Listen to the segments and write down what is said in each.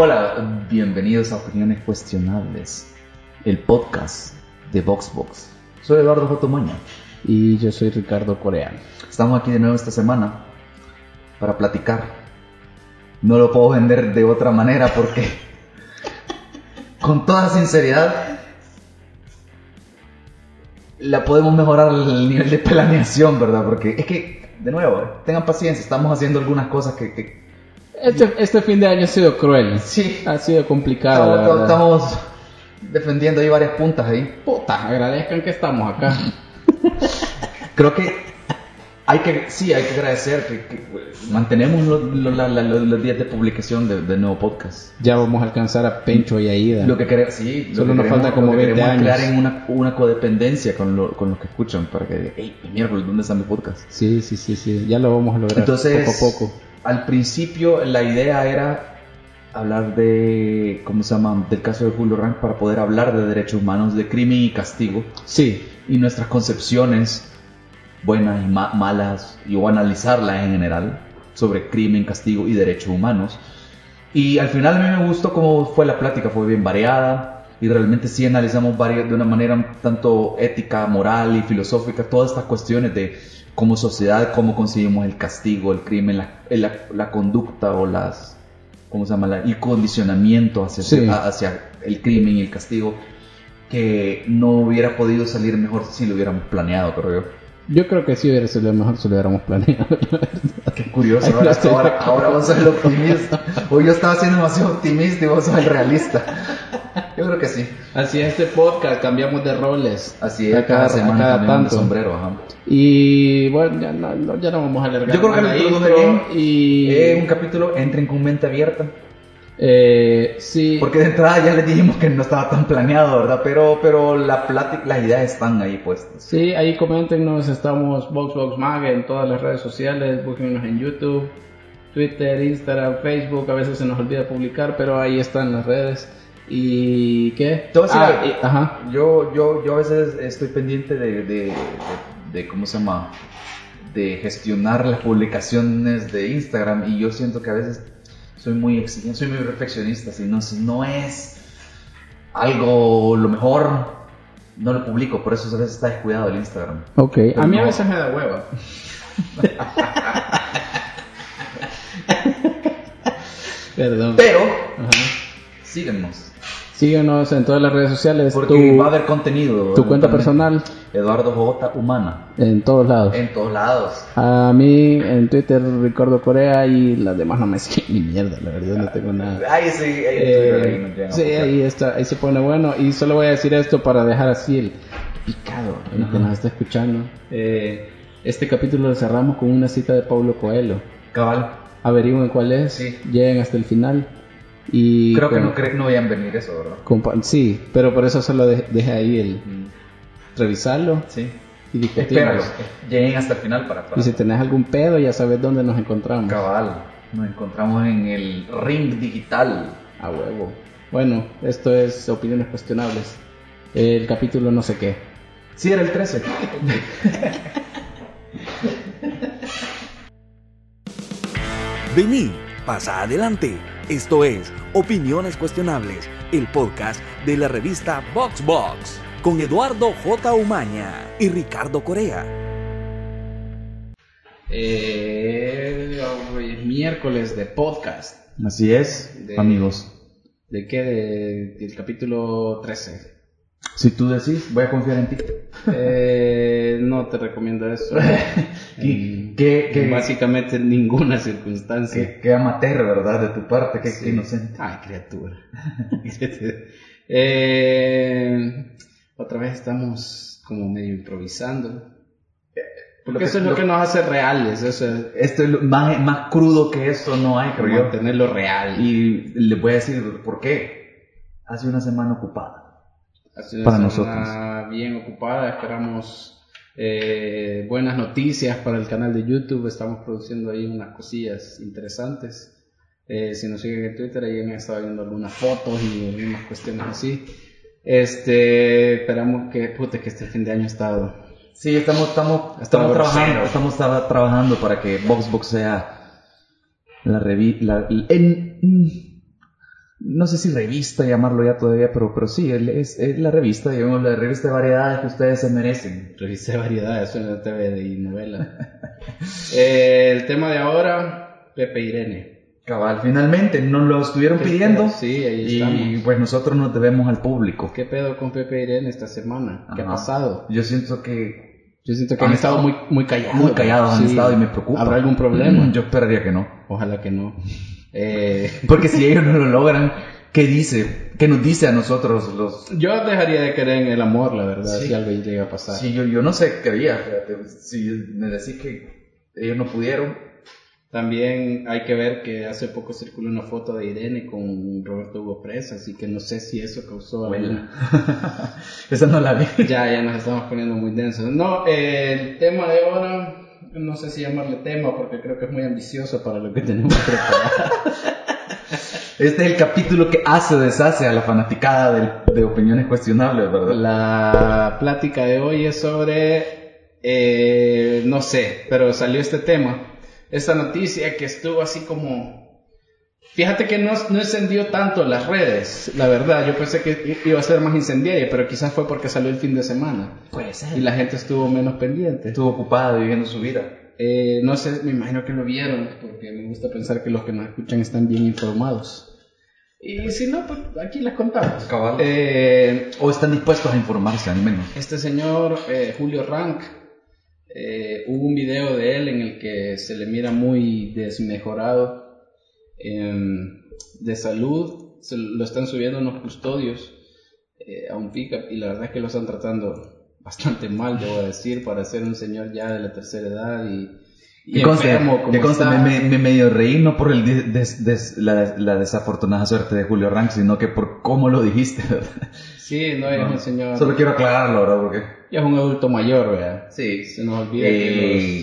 Hola, bienvenidos a Opiniones Cuestionables, el podcast de VoxBox. Soy Eduardo Jotomoña. Y yo soy Ricardo Coreano. Estamos aquí de nuevo esta semana para platicar. No lo puedo vender de otra manera porque, con toda sinceridad, la podemos mejorar el nivel de planeación, ¿verdad? Porque es que, de nuevo, tengan paciencia, estamos haciendo algunas cosas que... que Este, este fin de año ha sido cruel. sí, Ha sido complicado. estamos, estamos defendiendo ahí varias puntas ahí. Puta, agradezcan que estamos acá. Creo que hay que, sí, hay que agradecer que, que, pues, mantenemos lo- lo- la- la- los, días de publicación de- del nuevo podcast. Ya vamos a alcanzar a Pencho y Aida. Lo que queremos, sí, lo Solo nos falta como lo que 20 queremos es crear años. en una, una codependencia con, lo- con los que escuchan para que, hey, miércoles, ¿dónde está mi podcast? Sí, sí, sí, sí. Ya lo vamos a lograr Entonces, poco a poco. Al principio la idea era hablar de, ¿cómo se llama? Del caso de Julio Rank para poder hablar de derechos humanos, de crimen y castigo Sí, y nuestras concepciones buenas y ma- malas y o analizarlas en general sobre crimen, castigo y derechos humanos. Y al final a mí me gustó cómo fue la plática, fue bien variada y realmente sí analizamos varias, de una manera tanto ética, moral y filosófica todas estas cuestiones de como sociedad, cómo conseguimos el castigo, el crimen, la, la, la conducta o las, ¿cómo se llama? La- el condicionamiento hacia, Sí. a- hacia el crimen y el castigo que no hubiera podido salir mejor si lo hubiéramos planeado, creo yo. Yo creo que sí hubiera sido mejor si lo hubiéramos planeado. Qué curioso, Ay, ahora, ahora, ahora vos sos el optimista. O yo estaba siendo demasiado optimista y vos sos el realista. Yo creo que sí. Así es este podcast, cambiamos de roles. Así es, cada, cada- semana cada tanto. sombrero. Ajá. Y bueno, ya no, no- ya no vamos a alargar. Yo creo que más lo la introduje intro bien. Y Eh, un capítulo, entren con mente abierta. Eh, sí, Porque de entrada ya les dijimos que no estaba tan planeado, ¿verdad? Pero, pero la plática, las ideas están ahí puestas. sí, ahí coméntenos, estamos VoxBox Mag en todas las redes sociales, búsquenos en YouTube, Twitter, Instagram, Facebook, a veces se nos olvida publicar, pero ahí están las redes. ¿Y qué? Ah, algo. y- ajá. Yo, yo, yo a veces estoy pendiente de, de, de- de- ¿cómo se llama? De gestionar las publicaciones de Instagram y yo siento que a veces soy muy exigente, soy muy perfeccionista. Si no, si no es algo lo mejor, no lo publico. Por eso a veces está descuidado el Instagram. Ok, Pero a mí a no. veces me da hueva. Perdón. Pero, Ajá. síguenos. Síguenos en todas las redes sociales. Porque tu, va a haber contenido. tu cuenta personal Eduardo J. Humana. en todos lados. En todos lados. A mí en Twitter Ricardo Corea y las demás no me siguen ni mierda, la verdad no tengo nada. Ahí sí, ahí, Eh, ahí sí, ahí está, ahí se pone bueno. Y solo voy a decir esto para dejar así el picado en el que nos está escuchando. Eh, este capítulo lo cerramos con una cita de Paulo Coelho. Cabal. Averigüen cuál es, Sí. lleguen hasta el final. Y Creo que no, cre- no vayan a venir eso, ¿verdad? compa- sí, pero por eso solo de- dejé ahí el revisarlo Sí. y. Espéralo. Lleguen hasta el final para, para- Y si tenés algún pedo, ya sabes dónde nos encontramos. Cabal. Nos encontramos en el ring digital. A huevo. Bueno, esto es Opiniones Cuestionables. El capítulo no sé qué. Sí, era el 13. Vení, pasa adelante. Esto es Opiniones Cuestionables, el podcast de la revista VoxBox, con Eduardo J. Umaña y Ricardo Corea. Eh, hoy es miércoles de podcast. Así es, De- amigos. ¿De qué? De- del capítulo 13. Si tú decís, voy a confiar en ti. Eh, no te recomiendo eso. ¿Qué, En- qué, qué, en básicamente en ninguna circunstancia. qué- qué amateur, ¿verdad? De tu parte, qué, Sí. inocente. Ay, criatura. Eh, otra vez estamos como medio improvisando. Porque eso es lo que nos hace reales, eso es Esto es lo- más, más crudo que eso no hay, creo yo. mantenerlo real. Y le voy a decir por qué. Hace una semana ocupada. Hace una para semana bien ocupada, esperamos eh, buenas noticias para el canal de YouTube, estamos produciendo ahí unas cosillas interesantes. Eh, si nos siguen en Twitter, ahí han estado viendo algunas fotos y algunas cuestiones así. Este, esperamos que, puta, que este fin de año ha estado Sí, estamos, estamos, estamos trabajando, estamos tra- trabajando para que VoxBox sea la revista, mm, no sé si revista llamarlo ya todavía, pero, pero sí, es, es la revista, digamos, la revista de variedades que ustedes se merecen. Revista de variedades, suena TV y novela. Eh, el tema de ahora, Pepe Irene. Cabal, finalmente nos lo estuvieron pidiendo. Sí, ahí Y estamos. pues nosotros nos debemos al público. ¿Qué pedo con Pepe Irene esta semana? ¿Qué ha pasado? Yo siento que Yo siento que Han han estado estado muy, muy callados. muy callados han estado y me preocupa. ¿Habrá algún problema? Yo esperaría que no. Ojalá que no. Eh, Porque si ellos no lo logran, ¿qué dice? ¿Qué nos dice a nosotros los... yo dejaría de creer en el amor, la verdad, Sí. si algo llega a pasar. Sí, yo, yo no sé haría, fíjate. Si me decís que ellos no pudieron, También hay que ver que hace poco circuló una foto de Irene con Roberto Hugo Presa, así que no sé si eso causó alguna... esa no la vi. Ya, ya nos estamos poniendo muy densos. No, eh, el tema de ahora, no sé si llamarle tema porque creo que es muy ambicioso para lo que tenemos preparado. Este es el capítulo que hace o deshace a la fanaticada de, opiniones cuestionables, ¿verdad? La plática de hoy es sobre, eh, no sé, pero salió este tema, esta noticia que estuvo así como, fíjate que no, no encendió tanto las redes, la verdad, yo pensé que iba a ser más incendiaria, pero quizás fue porque salió el fin de semana Puede ser. y la gente estuvo menos pendiente. Estuvo ocupada viviendo su vida. Eh, no sé, me imagino que lo vieron, porque me gusta pensar que los que nos escuchan están bien informados. Y si no, pues aquí les contamos. Cabal. Eh, O están dispuestos a informarse, al menos. este señor, eh, Julio Rank, eh, hubo un video de él en el que se le mira muy desmejorado em, de salud. Se lo están subiendo unos custodios eh, a un pickup y la verdad es que lo están tratando bastante mal, debo decir, para ser un señor ya de la tercera edad y, y conste, enfermo que conste, me, me- me medio reí no por el des- des- la, la desafortunada suerte de Julio Rank, sino que por cómo lo dijiste. ¿verdad? Sí, no, es un señor, Solo quiero aclararlo, ¿verdad? Porque... ya es un adulto mayor, ¿verdad? Sí, Se nos olvida Eh,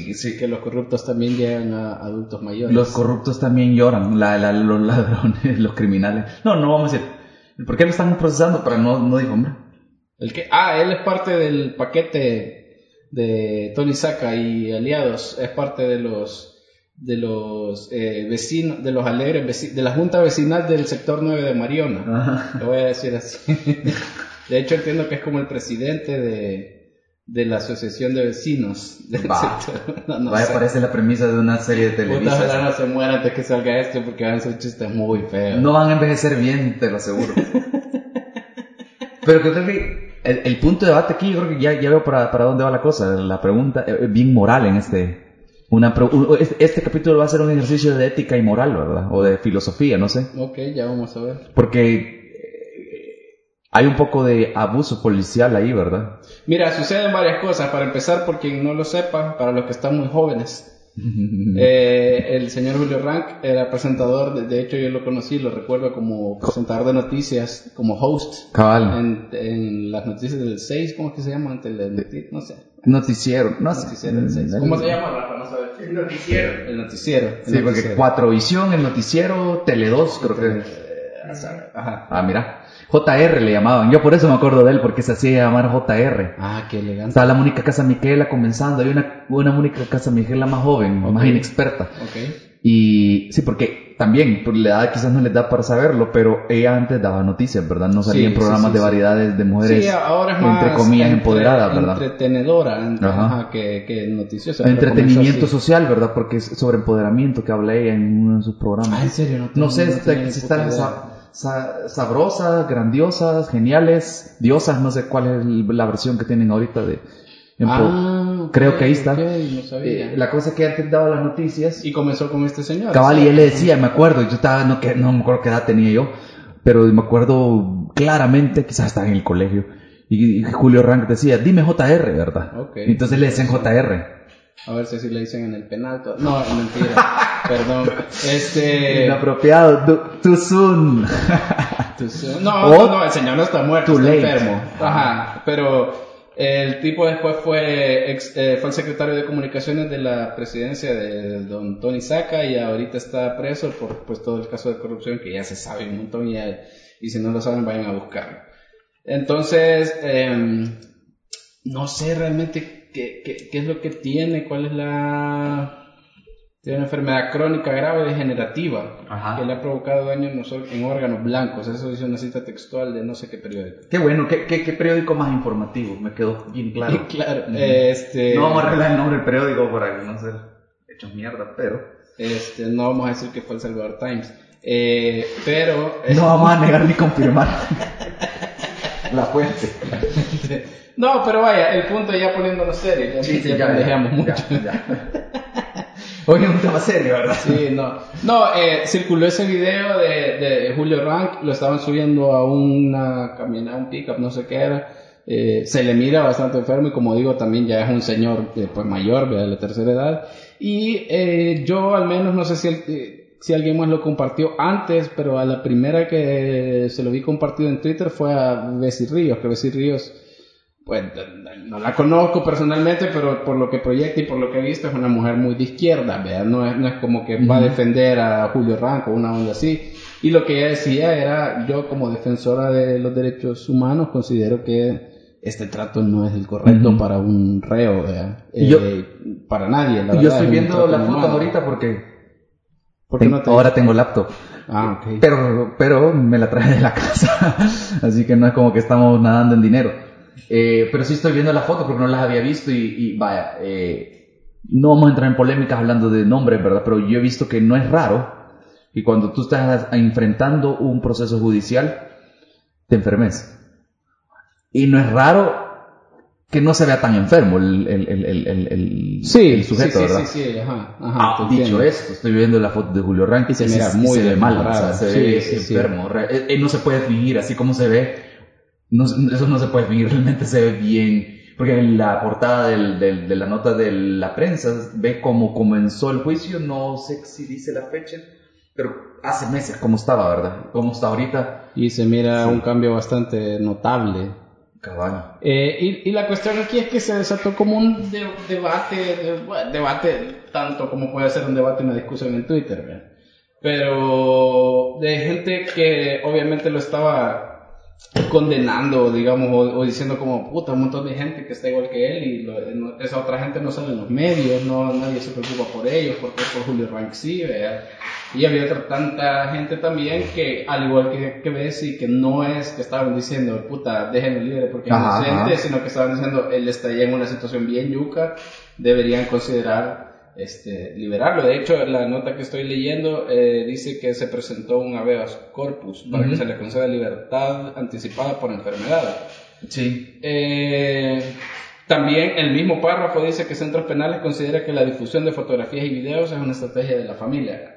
que, los, sí. que los corruptos también llegan a adultos mayores. Los corruptos también lloran, la- la- los ladrones, los criminales. No, no vamos a decir. ¿Por qué lo están procesando para no, no difamar? El que, ah, él es parte del paquete de Tony Saca y aliados, es parte de los de los eh, vecinos, de los alegres de la junta vecinal del sector 9 de Mariona. Ajá. Lo voy a decir así. De hecho entiendo que es como el presidente de, de la asociación de vecinos del Va. sector. No, no Vaya, parece la premisa de una serie de Puta, televisión. no se muera antes que salga esto porque van a ser chistes muy feos. No van a envejecer bien, te lo aseguro. Pero que el, el punto de debate aquí, yo creo que ya, ya veo para, para dónde va la cosa. La pregunta eh, bien moral en este. Una, pro- este, este capítulo va a ser un ejercicio de ética y moral, ¿verdad? O de filosofía, no sé. Ok, ya vamos a ver. Porque eh, hay un poco de abuso policial ahí, ¿verdad? Mira, suceden varias cosas. Para empezar, por quien no lo sepa, para los que están muy jóvenes, eh, el señor Julio Rank era presentador, de, de hecho yo lo conocí, lo recuerdo como presentador de noticias, como host Cabal. en, en las noticias del 6, ¿cómo es que se llama? Ante el noti- no sé. Noticiero, no sé. Noticiero del 6. ¿Cómo se llama, Rafa? No sabes. El noticiero. El noticiero. el Sí, porque noticiero. Cuatrovisión, el noticiero, Tele 2, creo que. Ajá. Ah, mira. JR le llamaban. Yo por eso me acuerdo de él, porque se hacía llamar JR. Ah, qué elegante. Estaba la Mónica Casa Miquela comenzando. Hay una, una Mónica Casa Miquela más joven, Ok. más inexperta. Ok. Y sí, porque también, por la edad quizás no les da para saberlo, pero ella antes daba noticias, ¿verdad? No salía Sí, en programas sí, sí, de variedades de mujeres, ahora es más entre comillas, entre- empoderadas, ¿verdad? Entretenedora, entre- Ajá. ajá, que, que noticiosa. Entretenimiento social, ¿verdad? Porque es sobre empoderamiento que habla ella en uno de sus programas. Ah, ¿en serio? No, No sé tengo- si, tenía sabrosas, grandiosas, geniales, diosas, no sé cuál es la versión que tienen ahorita de... Ah, creo que ahí está. ok, no sabía. Eh, la cosa es que antes daba las noticias Y comenzó con este señor. Cabal, y él le decía, me acuerdo, yo estaba, no, que, no me acuerdo qué edad tenía yo, pero me acuerdo claramente, quizás estaba en el colegio, y, y Julio Rank decía, dime JR, ¿verdad? Ok. Y Entonces le decían JR. A ver si así le dicen en el penal. No, mentira. Perdón. Este. Inapropiado, too soon. Entonces, no, no, no, el señor no está muerto, Too está late. enfermo. Ajá, pero el tipo después fue, ex- eh, fue el secretario de comunicaciones de la presidencia de don Tony Saca y ahorita está preso por pues todo el caso de corrupción que ya se sabe un montón y, ya- y si no lo saben vayan a buscarlo. Entonces, em, no sé realmente qué, qué, qué es lo que tiene, cuál es la... Tiene una enfermedad crónica grave degenerativa Ajá. que le ha provocado daño en, órganos blancos. Eso dice una cita textual de no sé qué periódico. Qué bueno, qué, qué, qué periódico más informativo, me quedó bien claro. Claro, Ujú. este, No vamos a arreglar el nombre del periódico para no ser hechos mierda, pero... este, no vamos a decir que fue el Salvador Times. Eh, pero No vamos a negar ni confirmar la fuente. no, pero vaya, el punto ya poniéndonos serio, ya, pendejeamos mucho. ya, ya. Hoy es un tema serio, ¿verdad? Sí, no. No, eh, circuló ese video de, de Julio Rank, lo estaban subiendo a una camioneta, un pickup, no sé qué era. Eh, se le mira bastante enfermo y como digo, también ya es un señor eh, pues mayor, de la tercera edad. Y eh, yo al menos, no sé si, el- eh, si alguien más lo compartió antes, pero a la primera que se lo vi compartido en Twitter fue a Bessie Ríos, que Bessie Ríos pues no la conozco personalmente, pero por lo que proyecta y por lo que he visto es una mujer muy de izquierda, ¿verdad? No es, no es como que va a defender a Julio Ranco, una onda así. Y lo que ella decía era, yo como defensora de los derechos humanos considero que este trato no es el correcto para un reo, ¿verdad? Y yo- Eh, para nadie, la yo verdad, estoy viendo trato la foto inhumano. ahorita porque ¿Por qué ten- no te- ahora tengo laptop. Ah, ok. Pero, pero me la traje de la casa, así que no es como que estamos nadando en dinero. Eh, pero sí estoy viendo la foto porque no las había visto y, y vaya, eh, no vamos a entrar en polémicas hablando de nombres, ¿verdad? Pero yo he visto que no es raro que cuando tú estás enfrentando un proceso judicial, te enfermes. Y no es raro que no se vea tan enfermo el, el, el, el, sí, sujeto, sí, sí, ¿verdad? sí, sí, ajá, ajá, Ah, dicho esto, estoy viendo la foto de Julio Rank Y se mira muy se ve mal, o sea, se ve enfermo. Él, él no se puede fingir así como se ve. No, eso no se puede fingir, realmente se ve bien. Porque en la portada del, del- de la nota de la prensa ve cómo comenzó el juicio, no sé si dice la fecha, pero hace meses cómo estaba, ¿verdad? Cómo está ahorita. Y se mira Sí. un cambio bastante notable. Cabal. Eh, y, y la cuestión aquí es que se desató como un de- debate, de- bueno, debate tanto como puede ser un debate, una discusión en Twitter, ¿verdad? pero de gente que obviamente lo estaba condenando, digamos, o, o diciendo como, puta, un montón de gente que está igual que él y lo- no- esa otra gente no sale en los medios, no nadie se preocupa por ellos, porque es por Julio Rank sí, ¿verdad? Y había otra tanta gente también que, al igual que, que Bessie, que no es que estaban diciendo, puta, déjenlo libre porque es Ajá, inocente, ajá. sino que estaban diciendo, él está ya en una situación bien yuca, deberían considerar este, liberarlo. De hecho, la nota que estoy leyendo eh, dice que se presentó un habeas corpus para que se le conceda libertad anticipada por enfermedad. Sí. Eh, también el mismo párrafo dice que Centros Penales considera que la difusión de fotografías y videos es una estrategia de la familia.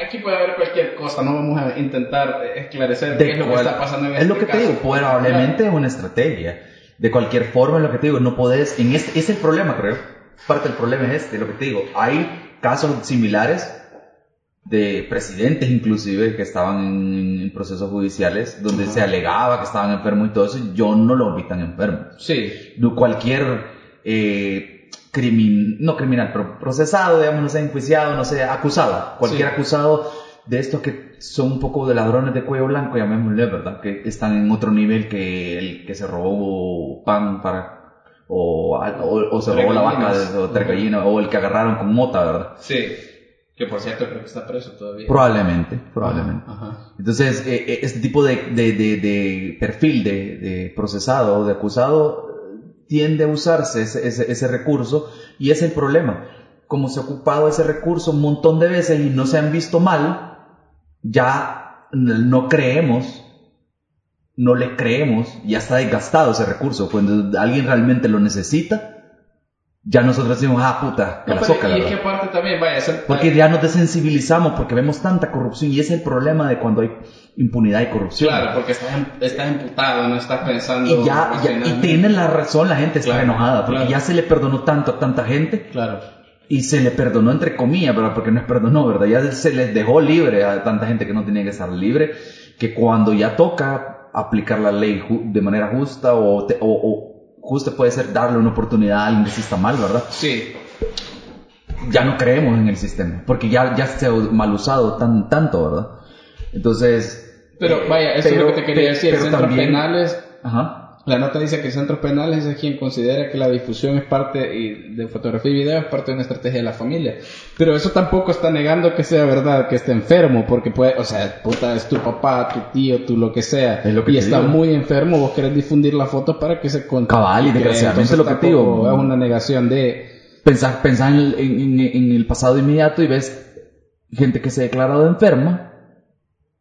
Aquí puede haber cualquier cosa, no vamos a intentar esclarecer qué De es lo que está pasando en Es este lo que te digo, probablemente es una estrategia. De cualquier forma, es lo que te digo, no podés. En este, es el problema, creo. Parte del problema es este, lo que te digo. Hay casos similares de presidentes, inclusive, que estaban en, procesos judiciales donde Ajá. se alegaba que estaban enfermos y todo eso. Yo no los vi tan enfermos. Sí, cualquier eh, crimin, no criminal, pero procesado, digamos, no sé, enjuiciado, no sé, acusado. Cualquier Sí. acusado de estos que son un poco de ladrones de cuello blanco, llamémosle, ¿verdad? Que están en otro nivel que el que se robó pan para... O, o, o se robó la vaca o tres gallinas, o el que agarraron con mota, ¿verdad? sí. Que por cierto creo que está preso todavía. Probablemente, probablemente. Ajá. Entonces, eh, eh, este tipo de, de, de, de perfil de, procesado o de acusado tiende a usarse ese, ese, ese recurso y es el problema. Como se ha ocupado ese recurso un montón de veces y no se han visto mal, ya no creemos, no le creemos, ya está desgastado ese recurso. Cuando alguien realmente lo necesita, ya nosotros decimos, ah, puta, que No, soca, y es que aparte también, vaya, Porque ya nos desensibilizamos, porque vemos tanta corrupción y ese es el problema de cuando hay impunidad y corrupción. Claro, porque estás, estás imputado, no estás pensando. Y ya, ya- y tienen la razón, la gente está Claro, enojada, porque claro. ya se le perdonó tanto a tanta gente Claro. y se le perdonó entre comillas, ¿verdad? Porque no es perdonó, ¿verdad? Ya se les dejó libre a tanta gente que no tenía que estar libre, que cuando ya toca aplicar la ley de manera justa o, te- o, puede ser darle una oportunidad a alguien que sí está mal, ¿verdad? Sí, ya no creemos en el sistema, porque ya, ya se ha mal usado tan, tanto, ¿verdad? Entonces... pero eh, vaya, eso pero- es lo que te quería decir. Centros también- penales. Ajá. La nota dice que Centros Penales es quien considera que la difusión es parte y de fotografía y video es parte de una estrategia de la familia. Pero eso tampoco está negando que sea verdad, que esté enfermo, porque puede, o sea, puta, es tu papá, tu tío, tu lo que sea, Es lo que y está digo. muy enfermo, vos querés difundir la foto para que se conte. Cabal, y desgraciadamente lo que te digo. Es una negación de... Pensás, pensás en, el- en- en- en el pasado inmediato y ves gente que se ha declarado enferma,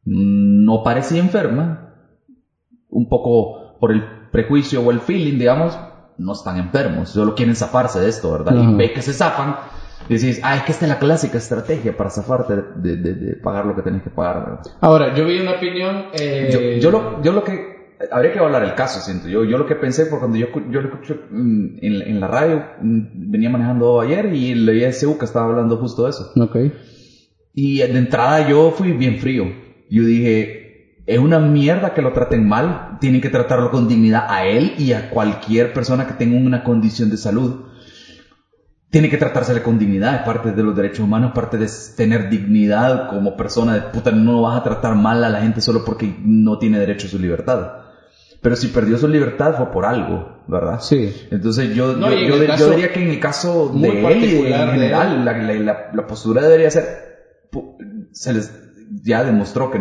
no parecía enferma, un poco por el prejuicio o el feeling, digamos, no están enfermos, solo quieren zafarse de esto, ¿verdad? Ajá. Y ves que se zafan y decís, ah, es que esta es la clásica estrategia para zafarte de, de- de pagar lo que tenés que pagar, ¿verdad? Ahora, yo vi una opinión... eh, Yo, yo lo, yo lo que habría que evaluar el caso, siento yo. Yo lo que pensé fue cuando yo, yo lo escuché mm, en, en la radio, mm, venía manejando ayer y leí a SU que estaba hablando justo de eso. Ok. Y de entrada yo fui bien frío. Yo dije, es una mierda que lo traten mal. Tienen que tratarlo con dignidad a él y a cualquier persona que tenga una condición de salud. Tiene que tratársele con dignidad, es parte de los derechos humanos, parte de tener dignidad como persona de puta, no vas a tratar mal a la gente solo porque no tiene derecho a su libertad. Pero si perdió su libertad fue por algo, ¿verdad? Sí. Entonces yo, No, yo, yo diría que en el caso de él y en de general, la, la- la- la postura debería ser, pu- se les ya demostró que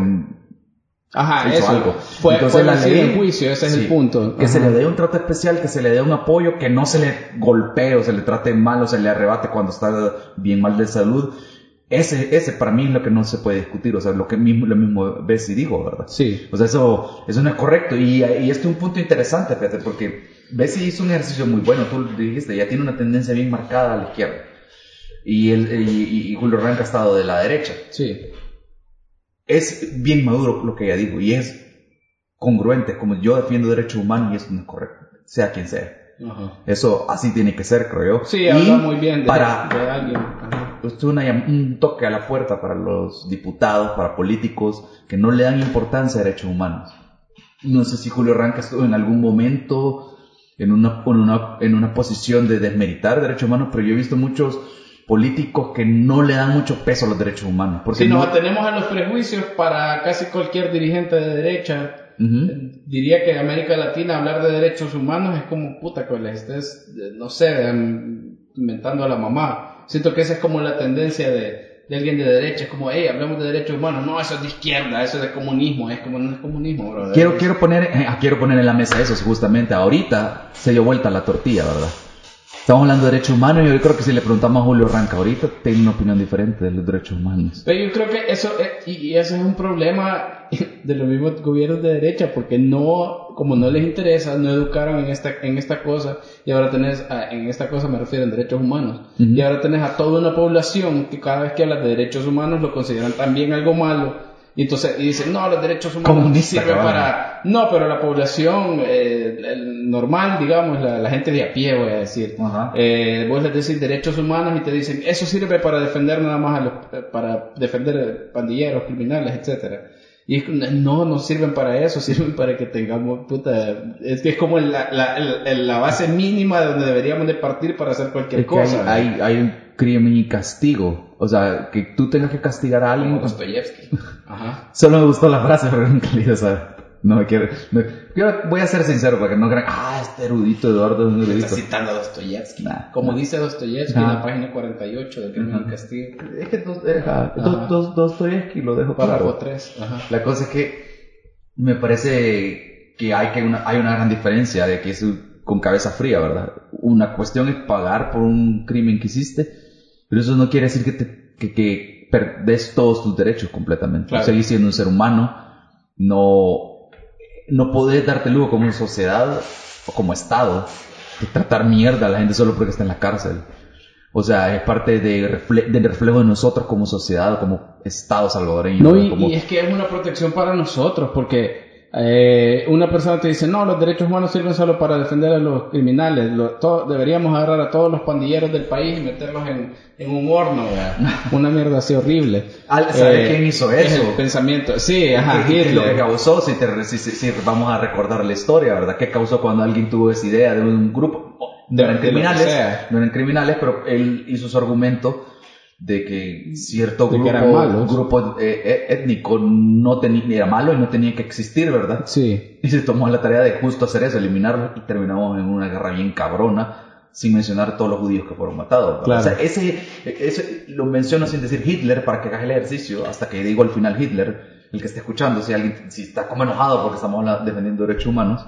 Ajá, hizo eso. algo. Fue, Entonces, fue la vencido ley- en juicio, ese es el punto. que se le dé un trato especial, que se le dé un apoyo, que no se le golpee o se le trate mal o se le arrebate cuando está bien mal de salud. Ese, ese para mí es lo que no se puede discutir, o sea, lo que mismo, lo mismo Bessie dijo, ¿verdad? Sí. O sea, eso, eso no es correcto. Y, y este es un punto interesante, fíjate, porque Bessie hizo un ejercicio muy bueno, tú dijiste, ya tiene una tendencia bien marcada a la izquierda. Y, él, y, y Julio Ranca ha estado de la derecha. Sí. Es bien maduro lo que ella dijo y es congruente, como yo defiendo derechos humanos y eso no es correcto, sea quien sea. Ajá. Eso así tiene que ser, creo yo. Sí, Y habla muy bien de, para, de alguien. Es una llam- un toque a la puerta para los diputados, para políticos que no le dan importancia a derechos humanos. No sé si Julio Ranca estuvo en algún momento en una, en una, en una posición de desmeritar derechos humanos, pero yo he visto muchos políticos que no le dan mucho peso a los derechos humanos. Porque Si no- nos atenemos a los prejuicios para casi cualquier dirigente de derecha, diría que en América Latina hablar de derechos humanos es como puta que les estés, eh, no sé, em, inventando a la mamá. Siento que esa es como la tendencia de, de alguien de derecha, es como, hey, hablemos de derechos humanos. No, eso es de izquierda, eso es de comunismo, es como no es comunismo. Quiero, quiero, poner, eh, quiero poner en la mesa eso, justamente. Ahorita se dio vuelta la tortilla, ¿verdad? Estamos hablando de derechos humanos y yo creo que si le preguntamos a Julio Ranca ahorita, tiene una opinión diferente de los derechos humanos. Pero yo creo que eso, eh, y, eso es un problema de los mismos gobiernos de derecha, porque no, como no les interesa, no educaron en esta, en esta cosa, y ahora tenés, a- en esta cosa me refiero en derechos humanos, y ahora tenés a toda una población que cada vez que hablas de derechos humanos lo consideran también algo malo, y entonces y dicen, no, los derechos humanos Comunista, sirven cabrón. para... No, pero la población eh, el normal, digamos, la, la gente de a pie, voy a decir, eh, vos les decís derechos humanos y te dicen eso sirve para defender nada más a los, eh, para defender pandilleros, criminales, etcétera. Y no, no sirven para eso, sirven para que tengamos, puta, es que es como la, la, la base mínima de donde deberíamos de partir para hacer cualquier Es que hay, cosa. hay, hay un crimen y castigo. O sea, que tú tengas que castigar a alguien. Como Dostoyevsky. Ajá. Solo me gustó la frase, pero nunca le dije, ¿sabes? No me quiero. no- yo voy a ser sincero para que no crean, ah, este erudito Eduardo es un Está erudito. citando a Dostoyevsky. Nah, Como nah. dice Dostoyevsky en la página 48 del Crimen y Castigo. Es que dos, deja, dos, dos, Dostoyevsky lo dejo Párrafo claro. 3. Ajá. La cosa es que me parece que hay, que una, hay una gran diferencia de que es con cabeza fría, ¿verdad? Una cuestión es pagar por un crimen que hiciste, pero eso no quiere decir que, te, que, que perdes todos tus derechos completamente. Claro. Seguís siendo un ser humano, no, no podés darte lujo como sociedad o como Estado de tratar mierda a la gente solo porque está en la cárcel. O sea, es parte de refle- del reflejo de nosotros como sociedad, como Estado salvadoreño. No, ¿verdad? y, Como- y es que es una protección para nosotros, porque eh, una persona te dice, no, los derechos humanos sirven solo para defender a los criminales, Lo- deberíamos agarrar a todos los pandilleros del país y meterlos en, en un horno, ¿verdad? una mierda así horrible. Al- ¿sabe Eh, quién hizo es eso? el pensamiento, sí, ajá, ¿Qué- es lo que causó? Si, te- si- si- vamos a recordar la historia, ¿verdad? ¿Qué causó cuando alguien tuvo esa idea de un grupo? No eran criminales, no eran criminales, pero él hizo su argumento de que cierto De que grupo, grupo eh, eh, étnico no tenía, era malo y no tenía que existir, ¿verdad? Sí. Y se tomó la tarea de justo hacer eso, eliminarlo y terminamos en una guerra bien cabrona, sin mencionar todos los judíos que fueron matados. Claro. O sea, ese, ese lo menciono sin decir Hitler para que hagas el ejercicio, hasta que digo al final Hitler, el que esté escuchando, si alguien si está como enojado porque estamos defendiendo derechos humanos,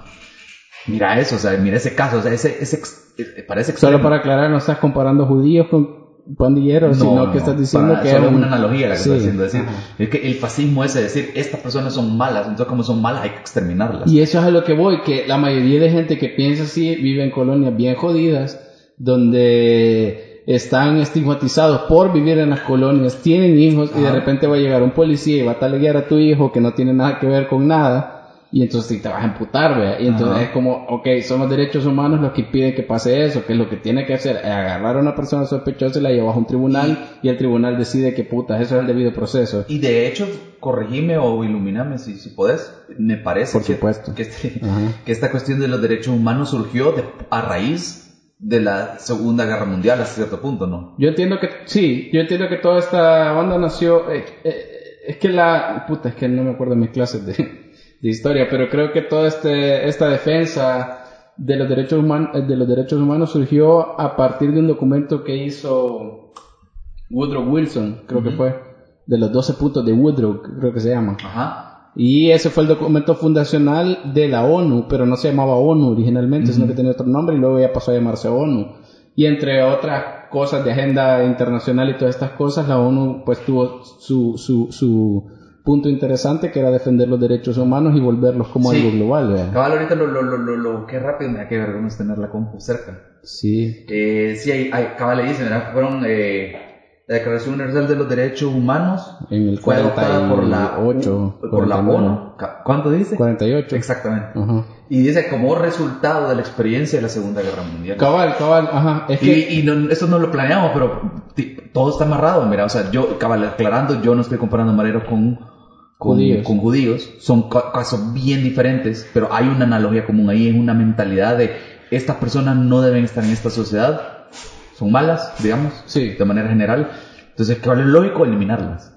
mira eso, o sea, mira ese caso, o sea, ese, ese eh, parece Solo extremo. para aclarar, no estás comparando judíos con pandilleros, No, sino no, que estás diciendo para- que solo es un- una analogía la que Sí. estoy haciendo, es decir, es que el fascismo ese, decir, estas personas son malas, entonces como son malas hay que exterminarlas. Y eso es a lo que voy, que la mayoría de gente que piensa así vive en colonias bien jodidas, donde están estigmatizados por vivir en las colonias, tienen hijos y de repente va a llegar un policía y va a taleguear a tu hijo que no tiene nada que ver con nada. Y entonces te vas a emputar, ¿vea? Y entonces Ajá. es como, ok, son los derechos humanos los que piden que pase eso, que lo que tiene que hacer es agarrar a una persona sospechosa y la llevas a un tribunal y el tribunal decide que putas, eso es el debido proceso. Y de hecho, corregime o iluminame si, si podés, me parece Por que, supuesto. que, este- que esta cuestión de los derechos humanos surgió de- a raíz de la Segunda Guerra Mundial hasta cierto punto, ¿no? Yo entiendo que, sí, yo entiendo que toda esta onda nació, eh, eh, es que la, puta, es que no me acuerdo de mis clases de, de historia, pero creo que toda este, esta defensa de los derechos humanos, de los derechos humanos surgió a partir de un documento que hizo Woodrow Wilson, creo que fue, de los 12 puntos de Woodrow, creo que se llama. Ajá. Y ese fue el documento fundacional de la ONU, pero no se llamaba ONU originalmente, sino que tenía otro nombre y luego ya pasó a llamarse ONU. Y entre otras cosas de agenda internacional y todas estas cosas, la ONU pues tuvo su, su, su punto interesante que era defender los derechos humanos y volverlos como Sí. algo global. ¿verdad? Cabal, ahorita lo, lo, lo, lo, lo que rápido, mira qué vergüenza tener la compu cerca. Sí, Eh, sí, hay, hay, cabal le dice, ¿verdad? Fueron eh, la Declaración Universal de los Derechos Humanos. en el Fue adoptada por la, 48, por la 49. ONU. ¿Cuánto dice? 48. Exactamente. Y dice como resultado de la experiencia de la Segunda Guerra Mundial. Cabal, cabal, ajá. Es Y, que, y no, eso no lo planeamos, pero todo está amarrado. Mira, o sea, yo, cabal, aclarando, yo no estoy comparando mareros con, con Judíos. con judíos. Son ca- casos bien diferentes, pero hay una analogía común ahí, es una mentalidad de estas personas no deben estar en esta sociedad. Son malas, digamos, Sí. de manera general. Entonces, cabal, es lógico eliminarlas.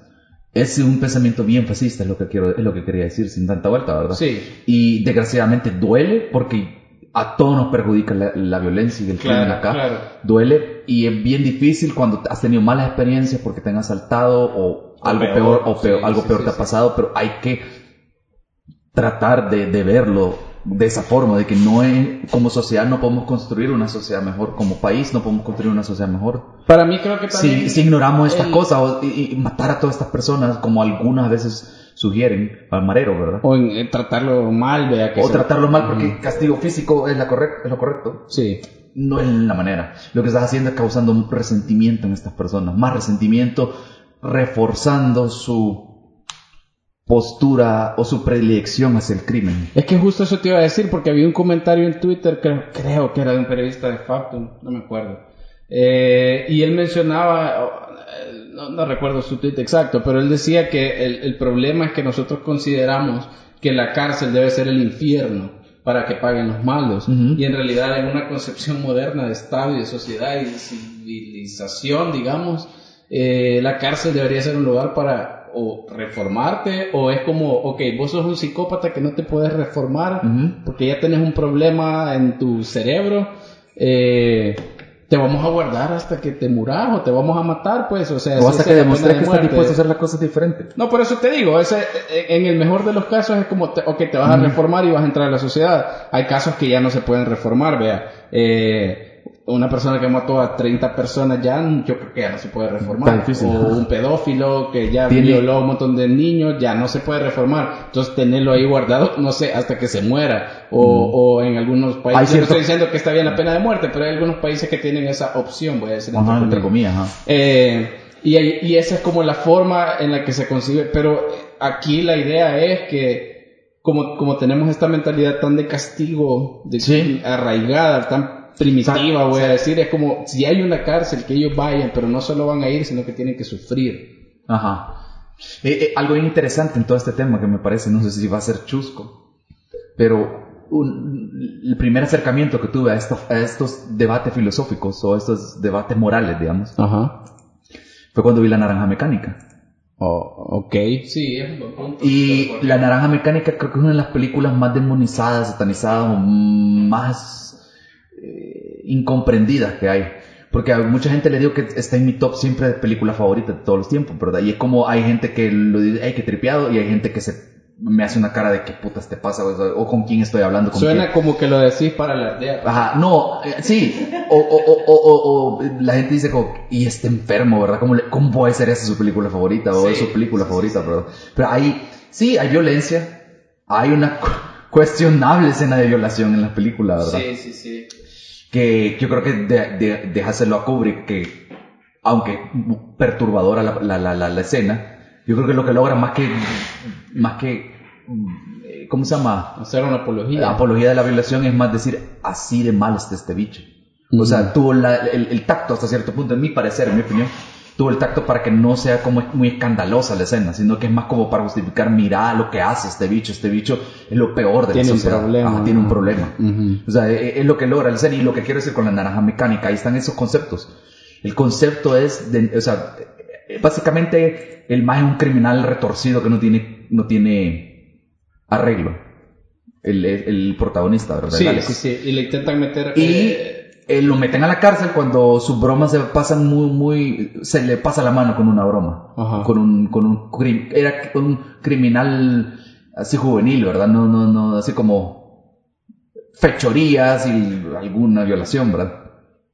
Es un pensamiento bien fascista, es lo que quiero, es lo que quería decir sin tanta vuelta, ¿verdad? sí, Y desgraciadamente duele porque a todos nos perjudica la, la violencia y el crimen Claro, acá. claro. Duele y es bien difícil cuando has tenido malas experiencias porque te han asaltado o, algo peor, peor, o peor, sí, algo sí, peor sí, te ha pasado, pero hay que tratar de, de verlo de esa forma, de que no es, como sociedad no podemos construir una sociedad mejor, como país no podemos construir una sociedad mejor para mí creo que también... si, si ignoramos estas el- cosas y, y matar a todas estas personas como algunas veces sugieren al marero, ¿verdad? O en, eh, tratarlo mal, vea que O se- tratarlo mal porque castigo físico es, la correc- es lo correcto. Sí, No es la manera. Lo que estás haciendo es causando un resentimiento en estas personas. Más resentimiento, reforzando su postura o su predilección hacia el crimen. es que justo eso te iba a decir porque había un comentario en Twitter, creo, creo que era de un periodista de Factum, no me acuerdo. Eh, y él mencionaba, eh, no, no recuerdo su tweet exacto, pero él decía que el, el problema es que nosotros consideramos que la cárcel debe ser el infierno para que paguen los malos. Y en realidad en una concepción moderna de Estado y de sociedad y de civilización, digamos, eh, la cárcel debería ser un lugar para o reformarte o es como, ok, vos sos un psicópata que no te puedes reformar porque ya tenés un problema en tu cerebro, eh, te vamos a guardar hasta que te muras o te vamos a matar, pues, o sea, O hasta que demuestres pena que de estás dispuesto a hacer las cosas diferentes. No, por eso te digo, ese, eh, en el mejor de los casos es como, te, ok, te vas a reformar y vas a entrar a la sociedad. Hay casos que ya no se pueden reformar, vea. Eh, una persona que mató a 30 personas ya, yo creo que ya no se puede reformar. O un pedófilo que ya Tiene- violó a un montón de niños, ya no se puede reformar. Entonces tenerlo ahí guardado, no sé, hasta que se muera. O, o en algunos países, yo no estoy diciendo que está bien la pena de muerte, pero hay algunos países que tienen esa opción, voy a decir. Ajá, entre comillas. ajá. Eh, y, esa es como la forma en la que se concibe, pero aquí la idea es que como, como tenemos esta mentalidad tan de castigo, de Sí. arraigada, tan primitiva, voy a decir, es como si hay una cárcel que ellos vayan, pero no solo van a ir, sino que tienen que sufrir. Ajá. Eh, eh, algo bien interesante en todo este tema que me parece, no sé si va a ser chusco, pero un- el primer acercamiento que tuve a, esto- a estos debates filosóficos o a estos debates morales, digamos, Ajá. fue cuando vi La Naranja Mecánica. Oh, ok, sí, es un buen punto. Y Pero, ¿por La Naranja Mecánica creo que es una de las películas más demonizadas, satanizadas o más eh, incomprendidas que hay. Porque a mucha gente le digo que está en mi top siempre de película favorita de todos los tiempos, ¿verdad? Y es como hay gente que lo dice, ay, que tripeado, y hay gente que se me hace una cara de qué putas te pasa, o, o con quién estoy hablando. Con Suena quién. como que lo decís para la idea. Ajá, no, eh, sí, o, o, o, o, la gente dice como, y está enfermo, ¿verdad? ¿Cómo, le- ¿Cómo puede ser esa su película favorita o Sí, es su película sí, favorita, sí? Pero hay, sí, hay violencia, hay una cu- cuestionable escena de violación en la película, ¿verdad? Sí, sí, sí. Que yo creo que de, de, dejárselo a Kubrick, que aunque perturbadora la, la, la, escena, yo creo que lo que logra más que, más que, eh, ¿cómo se llama? Hacer una apología. La apología de la violación es más decir, así de mal está este bicho. O sea, tuvo la- el, el tacto hasta cierto punto, en mi parecer, en mi opinión, tuvo el tacto para que no sea como muy escandalosa la escena, sino que es más como para justificar, mira lo que hace este bicho, este bicho es lo peor de Tiene la un sociedad. problema. Ajá, tiene un problema. Ujú. O sea, e- es lo que logra el ser y lo que quiero decir con la naranja mecánica, ahí están esos conceptos. El concepto es, de, o sea, eh, básicamente el más es un criminal retorcido que no tiene, no tiene arreglo. El, el, protagonista, ¿verdad? Sí, sí, sí. Y le intentan meter. Y eh, eh, lo meten a la cárcel cuando sus bromas se pasan muy, muy, se le pasa la mano con una broma. Ajá. Con un, con un, era un criminal así juvenil, ¿verdad? No, no, no, así como fechorías y alguna violación, ¿verdad?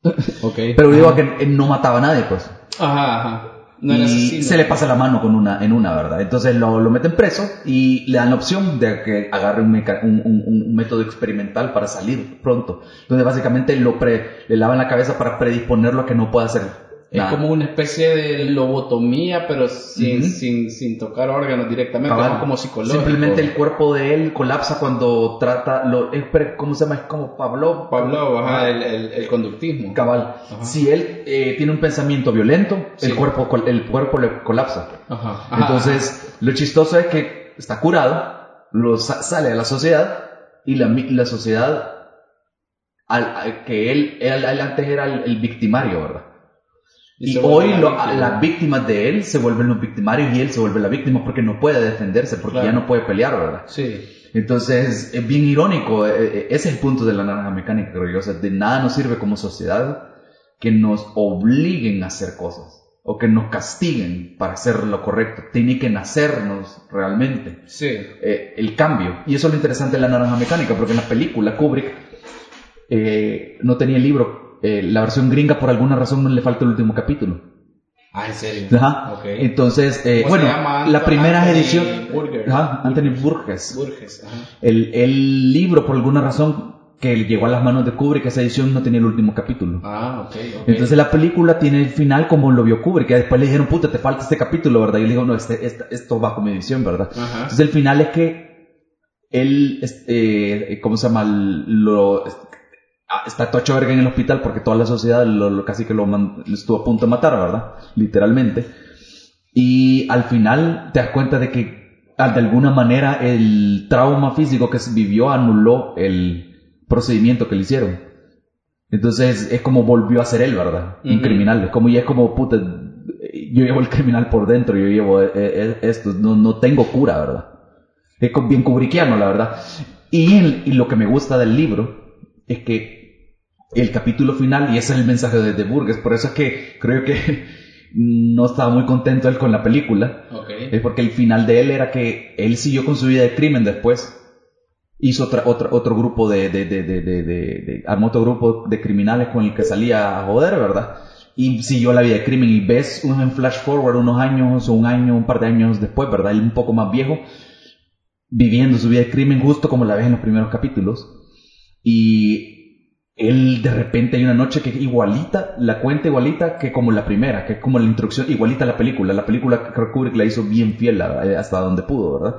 ok. Pero digo que él no mataba a nadie, pues. Ajá, ajá. No y asesino. se le pasa la mano con una, en una, ¿verdad? Entonces lo, lo meten preso y le dan la opción de que agarre un, meca- un- un- un método experimental para salir pronto. Donde básicamente lo pre- le lavan la cabeza para predisponerlo a que no pueda hacer Es como una especie de lobotomía, pero sin, sin, sin tocar órganos directamente, no como psicológico. Simplemente el cuerpo de él colapsa cuando trata, lo, ¿cómo se llama? Es como Pablo. Pablo, ajá, el, el, el conductismo. Cabal. Ajá. Si él eh, tiene un pensamiento violento, Sí. el, cuerpo, el cuerpo le colapsa. Ajá, ajá, Entonces, lo chistoso es que está curado, lo sa- sale a la sociedad y la, la sociedad, al, al- que él, él, él antes era el, el victimario, ¿verdad? Y, hoy la lo- las víctimas de él se vuelven los victimarios y él se vuelve la víctima porque no puede defenderse, porque Claro. ya no puede pelear, ¿verdad? Sí. Entonces, es bien irónico, eh, eh, ese es el punto de la naranja mecánica, creo yo. O sea, de nada nos sirve como sociedad que nos obliguen a hacer cosas o que nos castiguen para hacer lo correcto. Tiene que nacernos realmente Sí. eh, el cambio. Y eso es lo interesante de la naranja mecánica, porque en la película Kubrick eh, no tenía el libro. Eh, la versión gringa, por alguna razón, no le falta el último capítulo. Ah, en serio. Ajá. Ok. Entonces, eh, ¿Cómo se bueno, la primera Anthony edición. Burger. Ajá, Anthony Burgess. Burgess, ajá. El, el libro, por alguna razón, que llegó a las manos de Kubrick, esa edición no tenía el último capítulo. Ah, ok, ok. Entonces la película tiene el final como lo vio Kubrick, que después le dijeron, puta, te falta este capítulo, ¿verdad? Y le digo, no, este, esta- esto va con mi edición, ¿verdad? Ajá. Entonces el final es que él, este, ¿cómo se llama? Lo, está tocho verga en el hospital porque toda la sociedad lo, lo- casi que lo, estuvo a punto de matar, ¿verdad? Literalmente. Y al final te das cuenta de que ah, de alguna manera el trauma físico que se vivió anuló el procedimiento que le hicieron. Entonces es como volvió a ser él, ¿verdad? Un Ujú. criminal. Es como ya es como puta. Yo llevo el criminal por dentro, yo llevo eh, eh, esto, no, no tengo cura, ¿verdad? Es bien kubrickiano, la verdad. Y, el- y lo que me gusta del libro es que el capítulo final, y ese es el mensaje de, de Burgess, por eso es que creo que no estaba muy contento él con la película, Ok. es porque el final de él era que él siguió con su vida de crimen después. Hizo otra, otra, otro grupo de, de, de, armó otro grupo de criminales con el que salía a joder, ¿verdad? Y siguió la vida de crimen y ves un en flash forward unos años o un año, un par de años después, ¿verdad? Él un poco más viejo, viviendo su vida de crimen justo como la ves en los primeros capítulos. Y él de repente hay una noche que igualita, la cuenta igualita que como la primera, que es como la introducción, igualita a la película. La película que Kubrick la hizo bien fiel a- hasta donde pudo, ¿verdad?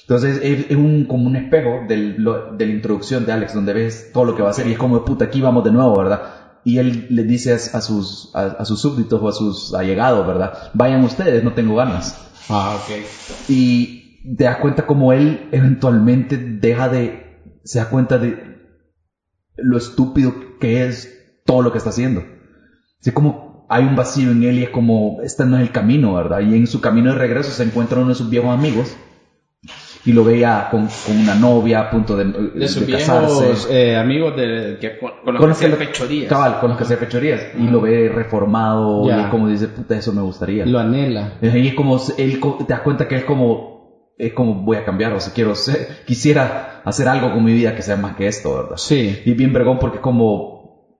Entonces es, es un, como un espejo del- lo- de la introducción de Alex, donde ves todo lo que va a hacer y es como, puta, aquí vamos de nuevo, ¿verdad? Y él le dice a, a sus, a, a sus súbditos o a sus allegados, ¿verdad? Vayan ustedes, no tengo ganas. Ah, ok. Y te das cuenta como él eventualmente deja de, se da cuenta de lo estúpido que es todo lo que está haciendo. Así como hay un vacío en él y es como, este no es el camino, ¿verdad? Y en su camino de regreso se encuentra uno de sus viejos amigos y lo veía con, con una novia a punto de, De sus de casarse. viejos eh, amigos de, que, con, con los Con que los que hacían le- fechorías. Cabal, con los que hacía fechorías. Y lo ve reformado y es como dice, puta, eso me gustaría. Lo anhela. Y es como, él, te das cuenta que es como, es como voy a cambiar, o sea, quiero ser, quisiera hacer algo con mi vida que sea más que esto, ¿verdad? Sí. Y bien vergón porque como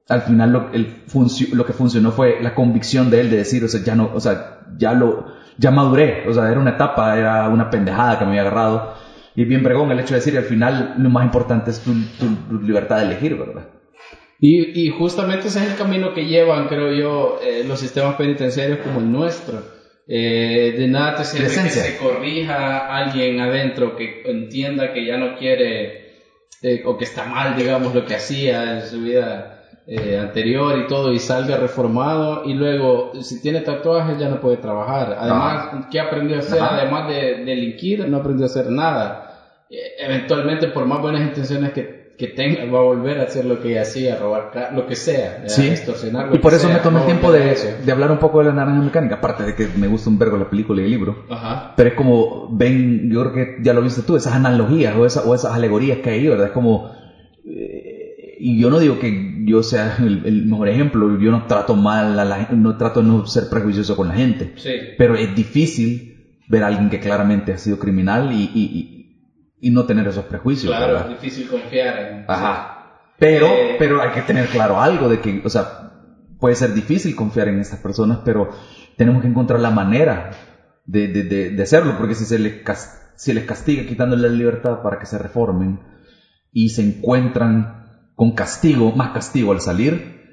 al final lo, el funcio- lo que funcionó fue la convicción de él de decir, o sea, ya no, o sea, ya lo, ya maduré, o sea, era una etapa, era una pendejada que me había agarrado. Y bien vergón el hecho de decir, al final lo más importante es tu, tu- tu libertad de elegir, ¿verdad? Y, y justamente ese es el camino que llevan, creo yo, eh, los sistemas penitenciarios como el nuestro. Eh, de nada te sirve que se corrija alguien adentro que entienda que ya no quiere eh, o que está mal, digamos, lo que hacía en su vida eh, anterior y todo y salga reformado y luego si tiene tatuajes ya no puede trabajar. Además, ¿qué aprendió a hacer? Ajá. Además de delinquir, no aprendió a hacer nada. Eh, eventualmente, por más buenas intenciones que, que tenga, va a volver a hacer lo que hacía, robar, lo que sea, Sí. extorsionar. lo Y por que eso sea, me tomé el a tiempo de, eso. de hablar un poco de la naranja mecánica, aparte de que me gusta un vergo la película y el libro. Ajá. Pero es como, ven, yo creo que ya lo viste tú, esas analogías o, esa- o esas alegorías que hay ¿verdad? Es como, eh, y yo no digo que yo sea el, el mejor ejemplo, yo no trato mal a la gente, no trato de no ser prejuicioso con la gente, Sí. pero es difícil ver a alguien que claramente ha sido criminal y, y, y, no tener esos prejuicios, Claro, ¿verdad? es difícil confiar en. Ajá. Pero, Eh, pero hay que tener claro algo de que, o sea, puede ser difícil confiar en estas personas, pero tenemos que encontrar la manera de, de, de, de hacerlo, porque si se les, si les castiga quitándole la libertad para que se reformen y se encuentran con castigo, más castigo al salir,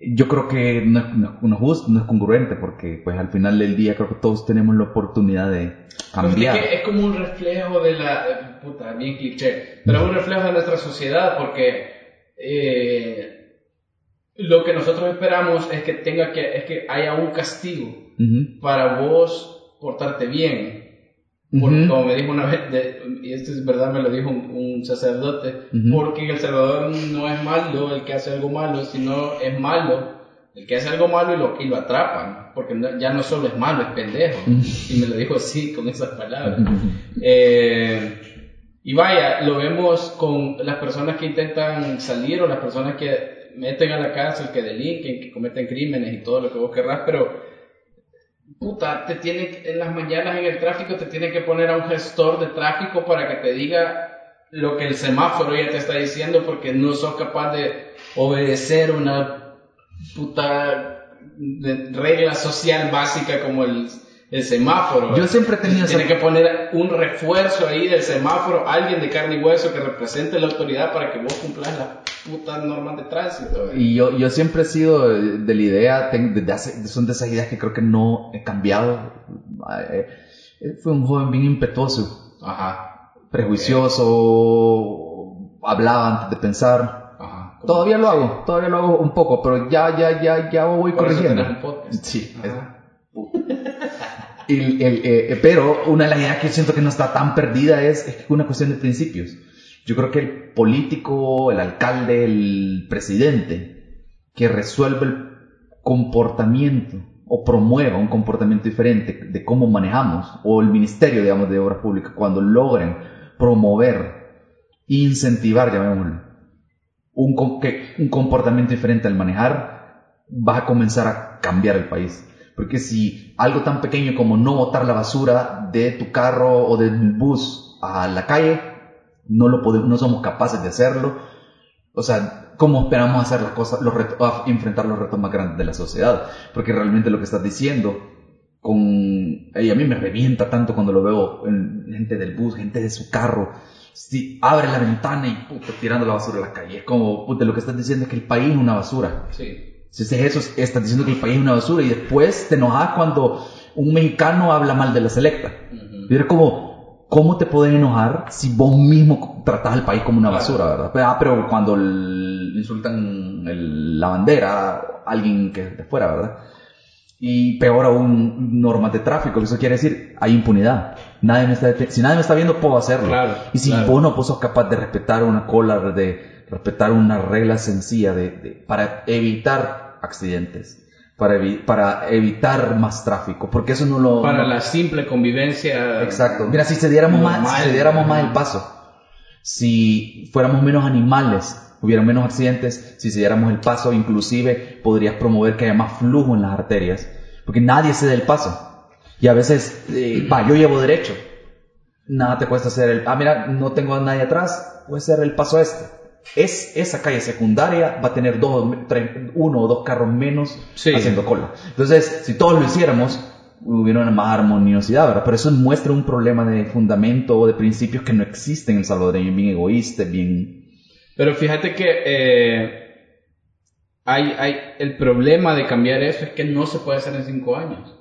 yo creo que no es, no, no es justo, no es congruente, porque pues al final del día creo que todos tenemos la oportunidad de cambiar. Pues es, que es como un reflejo de la. eh, Puta, bien cliché. Pero es un reflejo de nuestra sociedad porque. eh, lo que nosotros esperamos es que tenga que es que haya un castigo para vos portarte bien Porque, Ujú. como me dijo una vez, de- y esto es verdad, me lo dijo un, un sacerdote, Ujú. porque en El Salvador no es malo el que hace algo malo, sino es malo el que hace algo malo y lo, y lo atrapan, porque no- ya no solo es malo, es pendejo. Y me lo dijo así, con esas palabras. Eh, y vaya, lo vemos con las personas que intentan salir o las personas que meten a la cárcel, que delinquen, que cometen crímenes y todo lo que vos querrás, pero puta, te tienen en las mañanas en el tráfico te tienen que poner a un gestor de tráfico para que te diga lo que el semáforo ya te está diciendo porque no sos capaz de obedecer una puta regla social básica como el, el semáforo. Yo siempre he tenido Tiene esa- que poner un refuerzo ahí del semáforo, alguien de carne y hueso que represente la autoridad para que vos cumplas las putas normas de tránsito. Y yo, yo siempre he sido de la idea, desde hace- son de esas ideas que creo que no he cambiado. Eh, eh, Fui un joven bien impetuoso, Ajá, prejuicioso, hablaba antes de pensar. Todavía lo hago, todavía lo hago un poco, pero ya, ya, ya, ya voy Por eso corrigiendo. tenés un podcast. Sí, Ajá. El- eh, pero una de las ideas que siento que no está tan perdida es, es una cuestión de principios. Yo creo que el político, el alcalde, el presidente, que resuelve el comportamiento o promueva un comportamiento diferente de cómo manejamos, o el ministerio, digamos, de obras públicas, cuando logren promover, incentivar, llamémoslo, un, un comportamiento diferente al manejar, va a comenzar a cambiar el país. Porque si algo tan pequeño como no botar la basura de tu carro o del bus a la calle, no, lo podemos, no somos capaces de hacerlo, o sea, ¿cómo esperamos hacer las cosas, los retos- enfrentar los retos más grandes de la sociedad? Porque realmente lo que estás diciendo, con, y a mí me revienta tanto cuando lo veo en gente del bus, gente de su carro, si abre la ventana y tirando la basura a la calle. Es como, puta, lo que estás diciendo es que el país es una basura. Sí. Si es eso, estás diciendo que el país es una basura y después te enojas cuando un mexicano habla mal de la selecta. Ujú. Y era como, ¿cómo te pueden enojar si vos mismo tratás al país como una basura, verdad? Pero, ah, pero cuando el- insultan el- la bandera, alguien que de fuera, ¿verdad? Y peor aún, normas de tráfico, eso quiere decir, hay impunidad. Nadie me está si nadie me está viendo, puedo hacerlo. Claro, y si claro. vos no pues, sos capaz de respetar una cola, de respetar una regla sencilla de, de- para evitar accidentes, para, evi- para evitar más tráfico, porque eso no lo... Para no- la simple convivencia. Exacto. Mira, si se diéramos, más, si se diéramos más el paso, si fuéramos menos animales, hubiera menos accidentes, si se diéramos el paso, inclusive podrías promover que haya más flujo en las arterias, porque nadie se da el paso. Y a veces, eh, va, yo llevo derecho, nada te cuesta hacer el, ah, mira, no tengo a nadie atrás, voy a hacer el paso este. Es, esa calle secundaria va a tener dos, tres, uno o dos carros menos Sí. haciendo cola. Entonces, si todos lo hiciéramos, hubiera una más armoniosidad, ¿verdad? Pero eso muestra un problema de fundamento o de principios que no existen en El Salvador, bien egoísta, bien... Pero fíjate que eh, hay, hay, el problema de cambiar eso es que no se puede hacer en cinco años.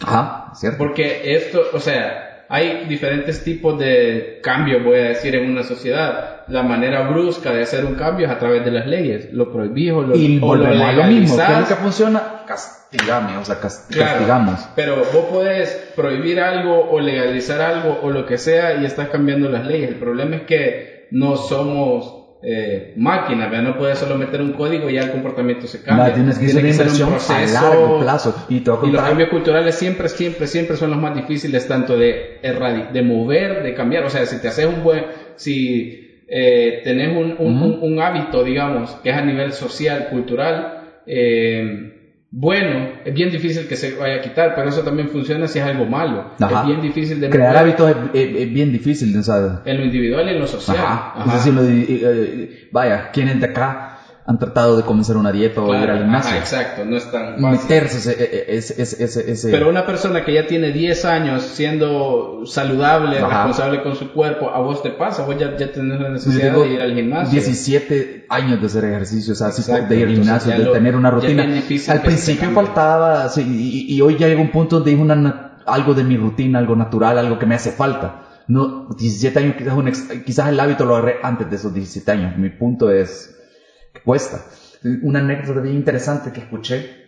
Ajá, ¿cierto? Porque esto, o sea, hay diferentes tipos de cambios, voy a decir, en una sociedad. La manera brusca de hacer un cambio es a través de las leyes. Lo prohibís o lo, y o lo volvemos a lo mismo, ¿qué es lo legalizás. que funciona? Castigame, o sea, cas- Claro, castigamos. pero vos podés prohibir algo o legalizar algo o lo que sea y estás cambiando las leyes. El problema es que no somos eh, máquinas, ¿verdad? no puedes solo meter un código y ya el comportamiento se cambia. Nada, tienes que hacer una ser un inversión proceso. a largo plazo. Y Y los cambios culturales siempre, siempre, siempre son los más difíciles, tanto de, erradi- de mover, de cambiar. O sea, si te haces un buen, si eh, tenés un, un, Ujú. un- un hábito, digamos, que es a nivel social, cultural, eh, bueno, es bien difícil que se vaya a quitar, pero eso también funciona si es algo malo. Ajá. Es bien difícil de Crear hábitos es, es- es bien difícil, ¿sabes? en lo individual y en lo social. Ajá. Ajá. Es decir, lo eh, eh, vaya, ¿quiénes de acá han tratado de comenzar una dieta o ir al gimnasio? ajá, exacto, no es tan fácil. Meterse ese, e, ese, ese, ese, ese- Pero una persona que ya tiene 10 años siendo saludable, Ajá. responsable con su cuerpo, a vos te pasa, vos ya, ya tenés la necesidad de ir al gimnasio. 17 años de hacer ejercicio, o sea, así Exacto, de ir al gimnasio, de lo- tener una rutina. Al principio faltaba, sí, y, y hoy ya llega un punto donde es una, na- algo de mi rutina, algo natural, algo que me hace falta. No, 17 años quizás, un quizás el hábito lo agarré antes de esos 17 años. Mi punto es cuesta. Una anécdota bien interesante que escuché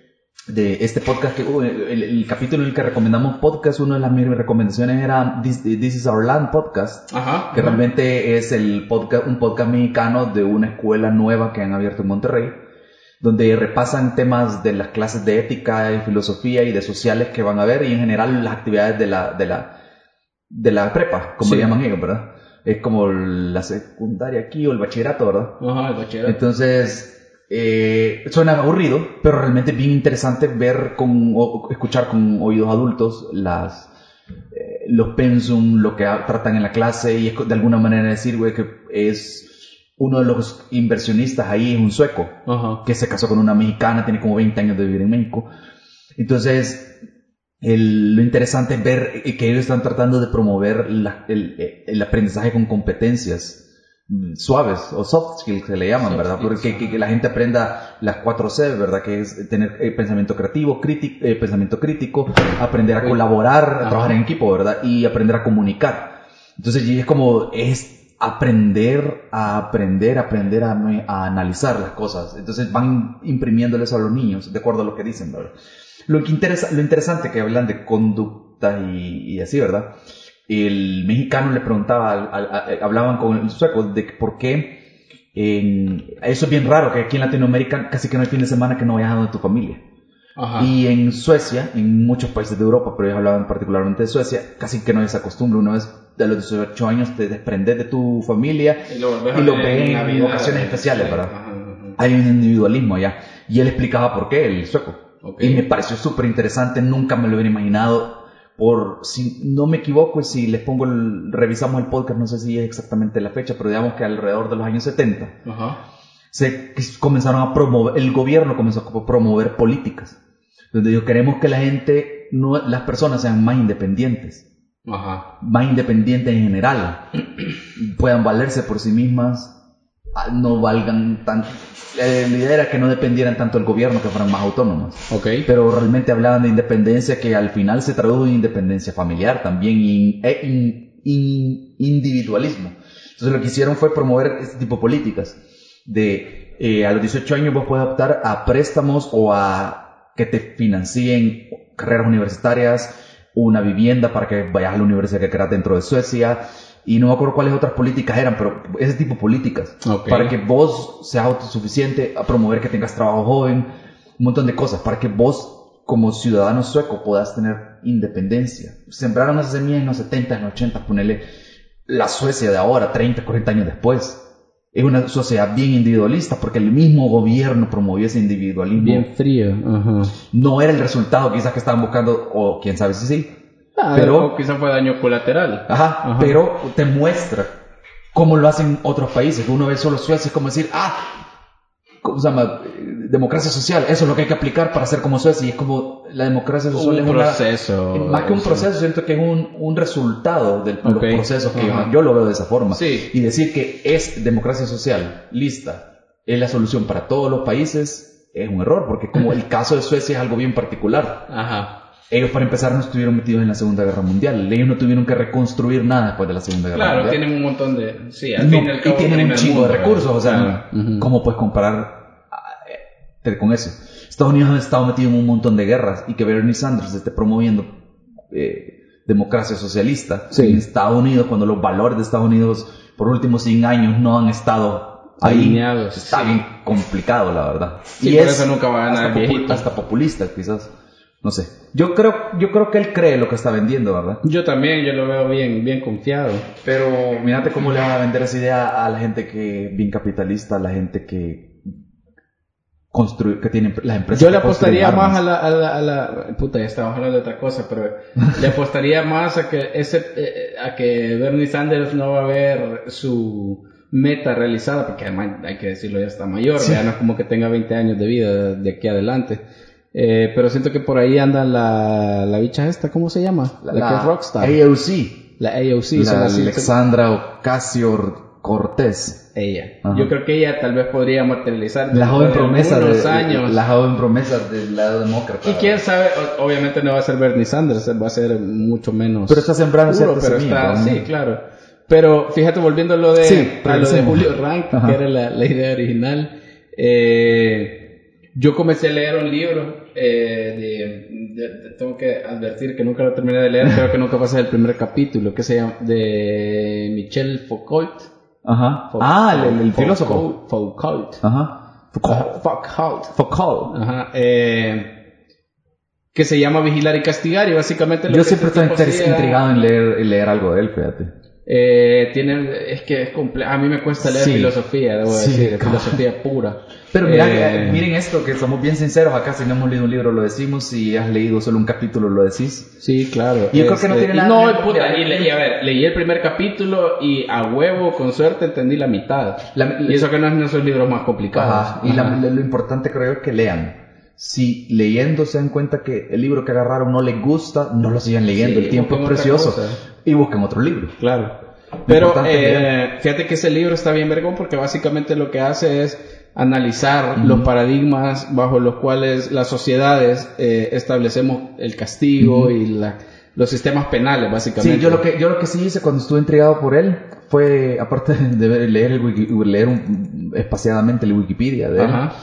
de este podcast, que uh, el, el capítulo en el que recomendamos podcast, una de las mis recomendaciones era This, This is Our Land podcast Ajá. que ajá. realmente es el podcast, un podcast mexicano de una escuela nueva que han abierto en Monterrey, donde repasan temas de las clases de ética y filosofía y de sociales que van a ver y en general las actividades de la, de la, de la prepa, como Sí. le llaman ellos, ¿verdad? Es como la secundaria aquí o el bachillerato, ¿verdad? Ajá, el bachillerato. Entonces, eh, suena aburrido, pero realmente es bien interesante ver con, o escuchar con oídos adultos las, eh, los pensum, lo que tratan en la clase y es de alguna manera decir, güey, que es uno de los inversionistas ahí es un sueco Ajá. que se casó con una mexicana, tiene como 20 años de vivir en México. Entonces, el- lo interesante es ver que ellos están tratando de promover la- el, el aprendizaje con competencias mm, suaves o soft skills que le llaman, Soft ¿verdad? skills, Porque que, la gente aprenda las 4 C, ¿verdad? Que es tener eh, pensamiento creativo, crítico, eh, pensamiento crítico, aprender a Oye, colaborar, a ajá. trabajar en equipo, ¿verdad? Y aprender a comunicar. Entonces, y es como, es aprender a aprender, aprender a, a analizar las cosas. Entonces van imprimiéndoles a los niños, de acuerdo a lo que dicen, ¿verdad? Lo, que interesa, lo interesante que hablan de conducta y, y así, ¿verdad? El mexicano le preguntaba, a- hablaban con el sueco de por qué, en- eso es bien raro, que aquí en Latinoamérica casi que no hay fin de semana que no vayas a donde tu familia. Ajá. Y en Suecia, en muchos países de Europa, pero ellos hablaban particularmente de Suecia, casi que no hay esa costumbre. Una vez de los 18 años te desprendes de tu familia Y lo, y a lo ven en Navidad, ocasiones especiales, sí, ¿verdad? ajá, ajá. hay un individualismo allá. Y él explicaba por qué, el sueco. Y me pareció súper interesante, nunca me lo hubiera imaginado. Por, si no me equivoco, y si les pongo, el, revisamos el podcast, no sé si es exactamente la fecha, pero digamos que alrededor de los años 70, Ajá. se comenzaron a promover, el gobierno comenzó a promover políticas. Donde yo queremos que la gente, no, las personas sean más independientes más independientes en general, puedan valerse por sí mismas, no valgan tanto. Eh, la idea era que no dependieran tanto del gobierno, que fueran más autónomas. Ok. Pero realmente hablaban de independencia que al final se tradujo en independencia familiar también y e in- in- individualismo. Entonces lo que hicieron fue promover este tipo de políticas. De eh, a los 18 años vos puedes optar a préstamos o a que te financien carreras universitarias, una vivienda para que vayas a la universidad que quieras dentro de Suecia. Y no me acuerdo cuáles otras políticas eran, pero ese tipo de políticas. Ok. Para que vos seas autosuficiente, a promover que tengas trabajo joven, un montón de cosas, para que vos como ciudadano sueco puedas tener independencia. Sembraron esas semillas en los 70, en los 80, ponele la Suecia de ahora, 30, 40 años después. Es una sociedad bien individualista porque el mismo gobierno promovió ese individualismo. Bien frío. Ajá. No era el resultado quizás que estaban buscando, o quién sabe si sí. Ah, Pero- o quizá fue daño colateral. Ajá, Ajá. pero te muestra cómo lo hacen otros países. Uno ve solo Suecia, es como decir, ah, ¿cómo se llama? Democracia social, eso es lo que hay que aplicar para ser como Suecia. Y es como la democracia social Un es una- proceso. más que un sí. proceso, siento que es un, un resultado de Ok. los procesos que Ajá. yo lo veo de esa forma. Sí. Y decir que es democracia social, lista, es la solución para todos los países, es un error, porque como el caso de Suecia es algo bien particular. Ajá. Ellos para empezar no estuvieron metidos en la Segunda Guerra Mundial, ellos no tuvieron que reconstruir nada después de la Segunda Guerra Claro, Mundial. tienen un montón de. Sí, al No, fin y al y cabo. tienen un chingo de recursos, o sea. ¿cómo puedes comparar eh, con eso? Estados Unidos ha estado metido en un montón de guerras y que Bernie Sanders esté promoviendo eh, democracia socialista Sí. en Estados Unidos, cuando los valores de Estados Unidos por últimos 100 años no han estado ahí, Alineados, está sí. bien complicado, la verdad. Sí, por eso nunca va a ganar hasta, el popu- viejito. hasta populista, quizás. No sé. Yo creo, yo creo que él cree lo que está vendiendo, ¿verdad? Yo también, yo lo veo bien, bien confiado. Pero mírate cómo le van a vender esa idea a la gente que bien capitalista, a la gente que construye, que tiene las empresas. Yo le apostaría más a la, a la, a la- puta, ya estábamos hablando de otra cosa, pero le apostaría más a que ese, eh, a que Bernie Sanders no va a ver su meta realizada, porque además hay que decirlo ya está mayor, Sí. ya no es como que tenga 20 años de vida de aquí adelante. Eh, pero siento que por ahí anda la, la bicha esta, ¿cómo se llama? La, que es Rockstar. AOC. la AOC. la Alexandra Ocasio Cortés. ella. Ajá. Yo creo que ella tal vez podría materializar La joven de promesa de, años. la joven promesa del lado demócrata. Y quién sabe, obviamente no va a ser Bernie Sanders, va a ser mucho menos. Pero está sembrando puro, pero está, ¿no? sí, claro. Pero fíjate, volviendo a lo de, Sí, a lo de. Julio Rank, Ajá. que era la, la idea original, eh, yo comencé a leer un libro, eh, de, de- tengo que advertir que nunca lo terminé de leer, creo que nunca pasé el primer capítulo, que se llama de Michel Foucault. Ajá. Fou- Ah, el, el Foucault, filósofo. Foucault. Ajá. Foucault. Foucault. Foucault. Ajá, eh, que se llama Vigilar y Castigar y básicamente lo Yo que siempre este estoy intrigado en leer, en leer algo de él, fíjate. Eh, tiene, es que es comple- a mí me cuesta leer Sí. filosofía, debo Sí, decir, claro. filosofía pura. Pero mira, Eh, miren esto, que somos bien sinceros acá, si no hemos leído un libro lo decimos, si has leído solo un capítulo lo decís. Sí, claro. Y yo creo que no tiene y nada No, puta, y leí, a ver, leí el primer capítulo y a huevo, con suerte, entendí la mitad. La- y eso que no es no son libros más complicados. Ajá, Y la- Ajá. lo importante creo es que lean. Si leyendo se dan cuenta que el libro que agarraron no les gusta, no lo sigan leyendo, Sí, el tiempo es precioso. Y busquen otro libro. Claro. Pero eh, fíjate que ese libro está bien vergón porque básicamente lo que hace es analizar los paradigmas bajo los cuales las sociedades eh, establecemos el castigo y la- los sistemas penales, básicamente. Sí, yo lo que yo lo que sí hice cuando estuve intrigado por él fue, aparte de leer, el wiki- leer un- espaciadamente el Wikipedia de él, Ajá.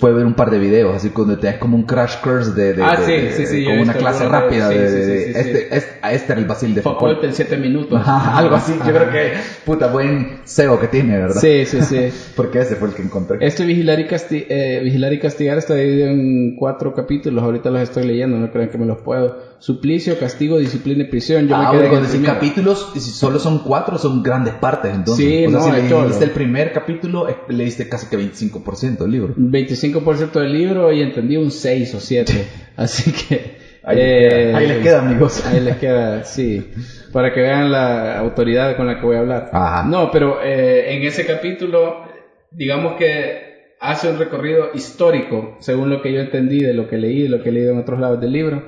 Fue ver un par de videos, así cuando te das como un crash course de, de- Ah, de- sí, sí, sí, como una clase rápida de, este, sí. es- a este era el Basil de Foucault en siete minutos. Ajá, algo así, yo creo que, puta, buen SEO que tiene, ¿verdad? Sí, sí, sí. Porque ese fue el que encontré. Este Vigilar y, Casti- eh, Vigilar y Castigar está dividido en cuatro capítulos. Ahorita los estoy leyendo, no crean que me los puedo. Suplicio, castigo, disciplina y prisión. Yo ah, me quedé decís primero. capítulos, y si solo son cuatro, son grandes partes, entonces. Sí, o sea, no, si leíste el primer capítulo, eh, leíste casi que 25% del libro. 25% del libro y entendí un 6 o 7. Así que. Ahí, eh, ahí les queda, amigos. Ahí les queda, sí. Para que vean la autoridad con la que voy a hablar. Ajá. No, pero eh, en ese capítulo, digamos que hace un recorrido histórico, según lo que yo entendí de lo que leí, de lo que he leído en otros lados del libro.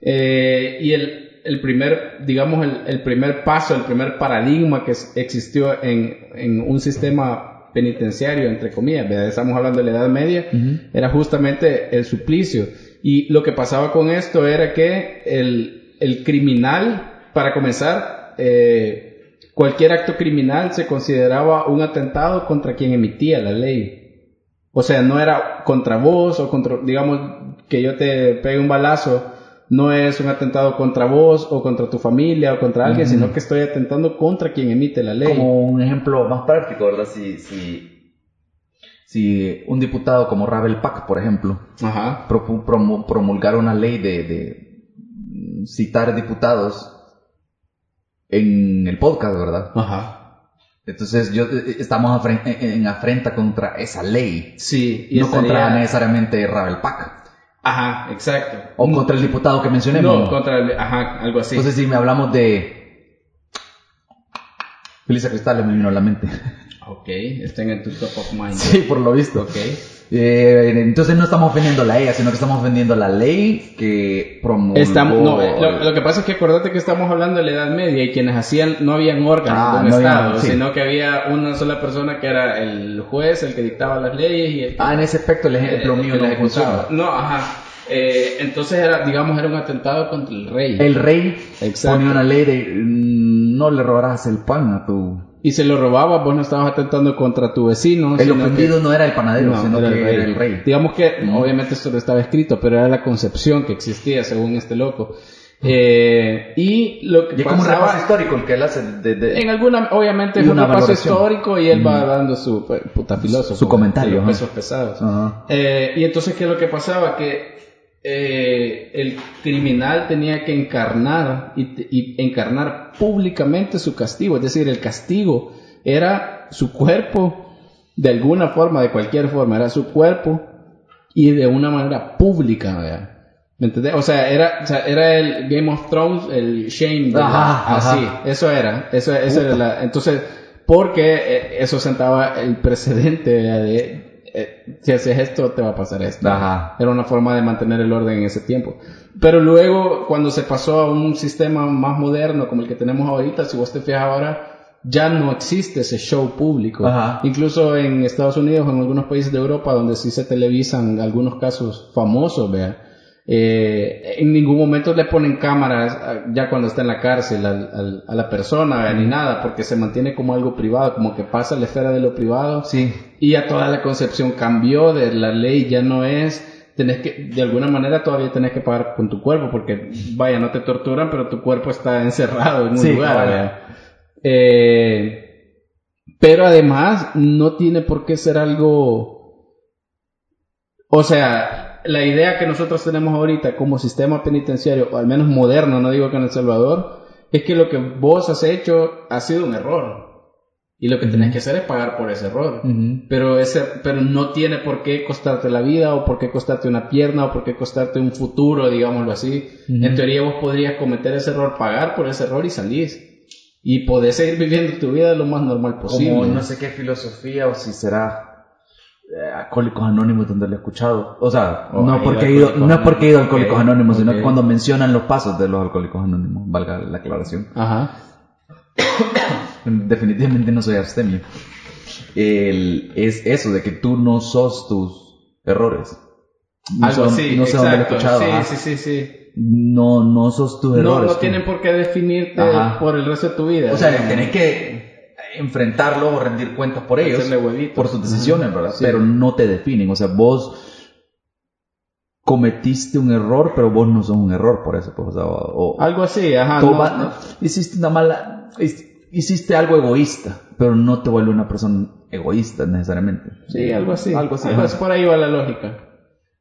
Eh, y el, el primer, digamos, el, el primer paso, el primer paradigma que existió en, en un sistema penitenciario, entre comillas, ¿verdad? estamos hablando de la Edad Media, era justamente el suplicio. Y lo que pasaba con esto era que el, el criminal, para comenzar, eh, cualquier acto criminal se consideraba un atentado contra quien emitía la ley. O sea, no era contra vos o contra, digamos, que yo te pegue un balazo, no es un atentado contra vos o contra tu familia o contra alguien, sino que estoy atentando contra quien emite la ley. Como un ejemplo más práctico, ¿verdad? Si, si, si un diputado como Ravel Pack, por ejemplo, Ajá. propu- promu- promulgara una ley de, de citar diputados en el podcast, ¿verdad? Ajá. Entonces yo eh, estamos afren- en en afrenta contra esa ley, Sí. y no estaría- contra necesariamente Ravel Pack Ajá, exacto. o contra el diputado que mencionemos. No, contra el... Ajá, algo así. Entonces si me hablamos de Felisa Cristal me vino a la mente. Ok, estén en tu top of mind. sí, por lo visto. Ok. Eh, entonces no estamos ofendiendo a ella, sino que estamos ofendiendo la ley que promulgó. Estamos, no, eh, lo, lo que pasa es que acordate que estamos hablando de la Edad Media y quienes hacían, no habían órganos Ah, de un no Estado, sí. sino que había una sola persona que era el juez, el que dictaba las leyes y el que, Ah, en ese aspecto el ejemplo el mío que no ejecutaba. No, ajá. Eh, entonces era, digamos, era un atentado contra el rey. El rey Exacto. ponía una ley de mm, no le robarás el pan a tu... Y se lo robaba, vos no estabas atentando contra tu vecino. El sino que- ofendido no era el panadero, No, sino era que era el rey. Digamos que, obviamente esto no estaba escrito, pero era la concepción que existía según este loco. Eh, y lo que Y es como un pasaba- repaso histórico el que él hace de... de- En alguna, obviamente es un repaso histórico y él va dando su pues, puta filósofo. Su comentario, los pesos pesados. Ajá. Eh, y entonces, ¿qué es lo que pasaba? Que eh, el criminal tenía que encarnar y, y encarnar públicamente su castigo. Es decir, el castigo era su cuerpo, de alguna forma, de cualquier forma, era su cuerpo y de una manera pública, ¿verdad? ¿Me entendés? O sea, era, o sea, era el Game of Thrones, el Shame, ¿verdad? Ajá. así, eso era, eso, eso era la, entonces, porque eh, eso sentaba el precedente de, eh, si haces esto, te va a pasar esto. Ajá. Era una forma de mantener el orden en ese tiempo. Pero luego, cuando se pasó a un sistema más moderno como el que tenemos ahorita, si vos te fijas ahora, ya no existe ese show público. Ajá. Incluso en Estados Unidos, en algunos países de Europa, donde sí se televisan algunos casos famosos, vea, eh, en ningún momento le ponen cámaras ah, ya cuando está en la cárcel al- al- a la persona, vea, ni nada, porque se mantiene como algo privado, como que pasa a la esfera de lo privado. Sí. Y ya toda la concepción cambió de la ley, ya no es, tenés que, de alguna manera todavía tenés que pagar con tu cuerpo, porque vaya, no te torturan, pero tu cuerpo está encerrado en un Sí, lugar. Eh, pero además no tiene por qué ser algo, o sea, la idea que nosotros tenemos ahorita como sistema penitenciario, o al menos moderno, no digo que en El Salvador, es que lo que vos has hecho ha sido un error. Y lo que tenés que hacer es pagar por ese error. Ujú. Pero ese, pero no tiene por qué costarte la vida, o por qué costarte una pierna, o por qué costarte un futuro, digámoslo así. Ujú. En teoría vos podrías cometer ese error, pagar por ese error y salís. Y podés seguir viviendo tu vida lo más normal posible. Como no sé qué filosofía o si será eh, Alcohólicos Anónimos donde lo he escuchado. O sea, Oh, no, porque he ido, no es porque he ido a Alcohólicos ok, Anónimos, sino ok. cuando mencionan los pasos de los Alcohólicos Anónimos, valga la aclaración. Ajá. Definitivamente no soy abstemio. El- es eso de que tú no sos tus errores. No Algo así, no sé dónde sí, sí, sí, sí. No, no sos tus No, errores. no tú. tienen por qué definirte Ajá. por el resto de tu vida. O sea, digamos. tenés que enfrentarlo o rendir cuentas por ellos. Por sus decisiones, ¿verdad? Sí. Pero no te definen. O sea, vos cometiste un error, pero vos no sos un error por eso. Pues, o Algo así, ajá. no, va- no. Hiciste una mala... Hiciste algo egoísta, pero no te vuelve una persona egoísta necesariamente. Sí, algo así. Algo así. Algo ajá. así, por ahí va la lógica.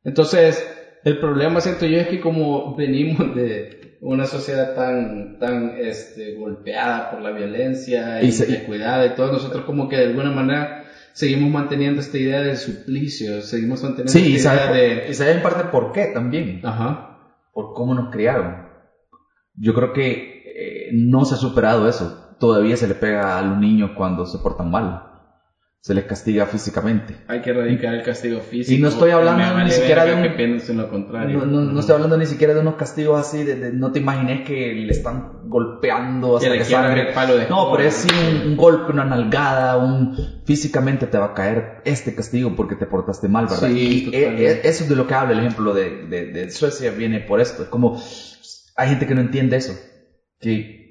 Entonces, el problema, siento yo, es que como venimos de una sociedad tan, tan este, golpeada por la violencia y, Y se- descuidada y todo, nosotros como que de alguna manera seguimos manteniendo esta idea de suplicio, seguimos manteniendo Sí, esta idea de... y sabes en parte por qué también. Ajá. por cómo nos criaron. Yo creo que eh, no se ha superado eso. Todavía se le pega a los niños cuando se portan mal. Se les castiga físicamente. Hay que erradicar el castigo físico. Y no estoy hablando ni siquiera de un- que lo contrario. No, no, no estoy hablando ni siquiera de unos castigos así, de, de- no te imagines que le están golpeando hasta Que que, sangre. el palo de no, pero es sí un, un golpe, una nalgada, un físicamente te va a caer este castigo porque te portaste mal, ¿verdad? Sí, y eh, eh, eso es de lo que habla el ejemplo de, de, de Suecia viene por esto. Es como hay gente que no entiende eso, que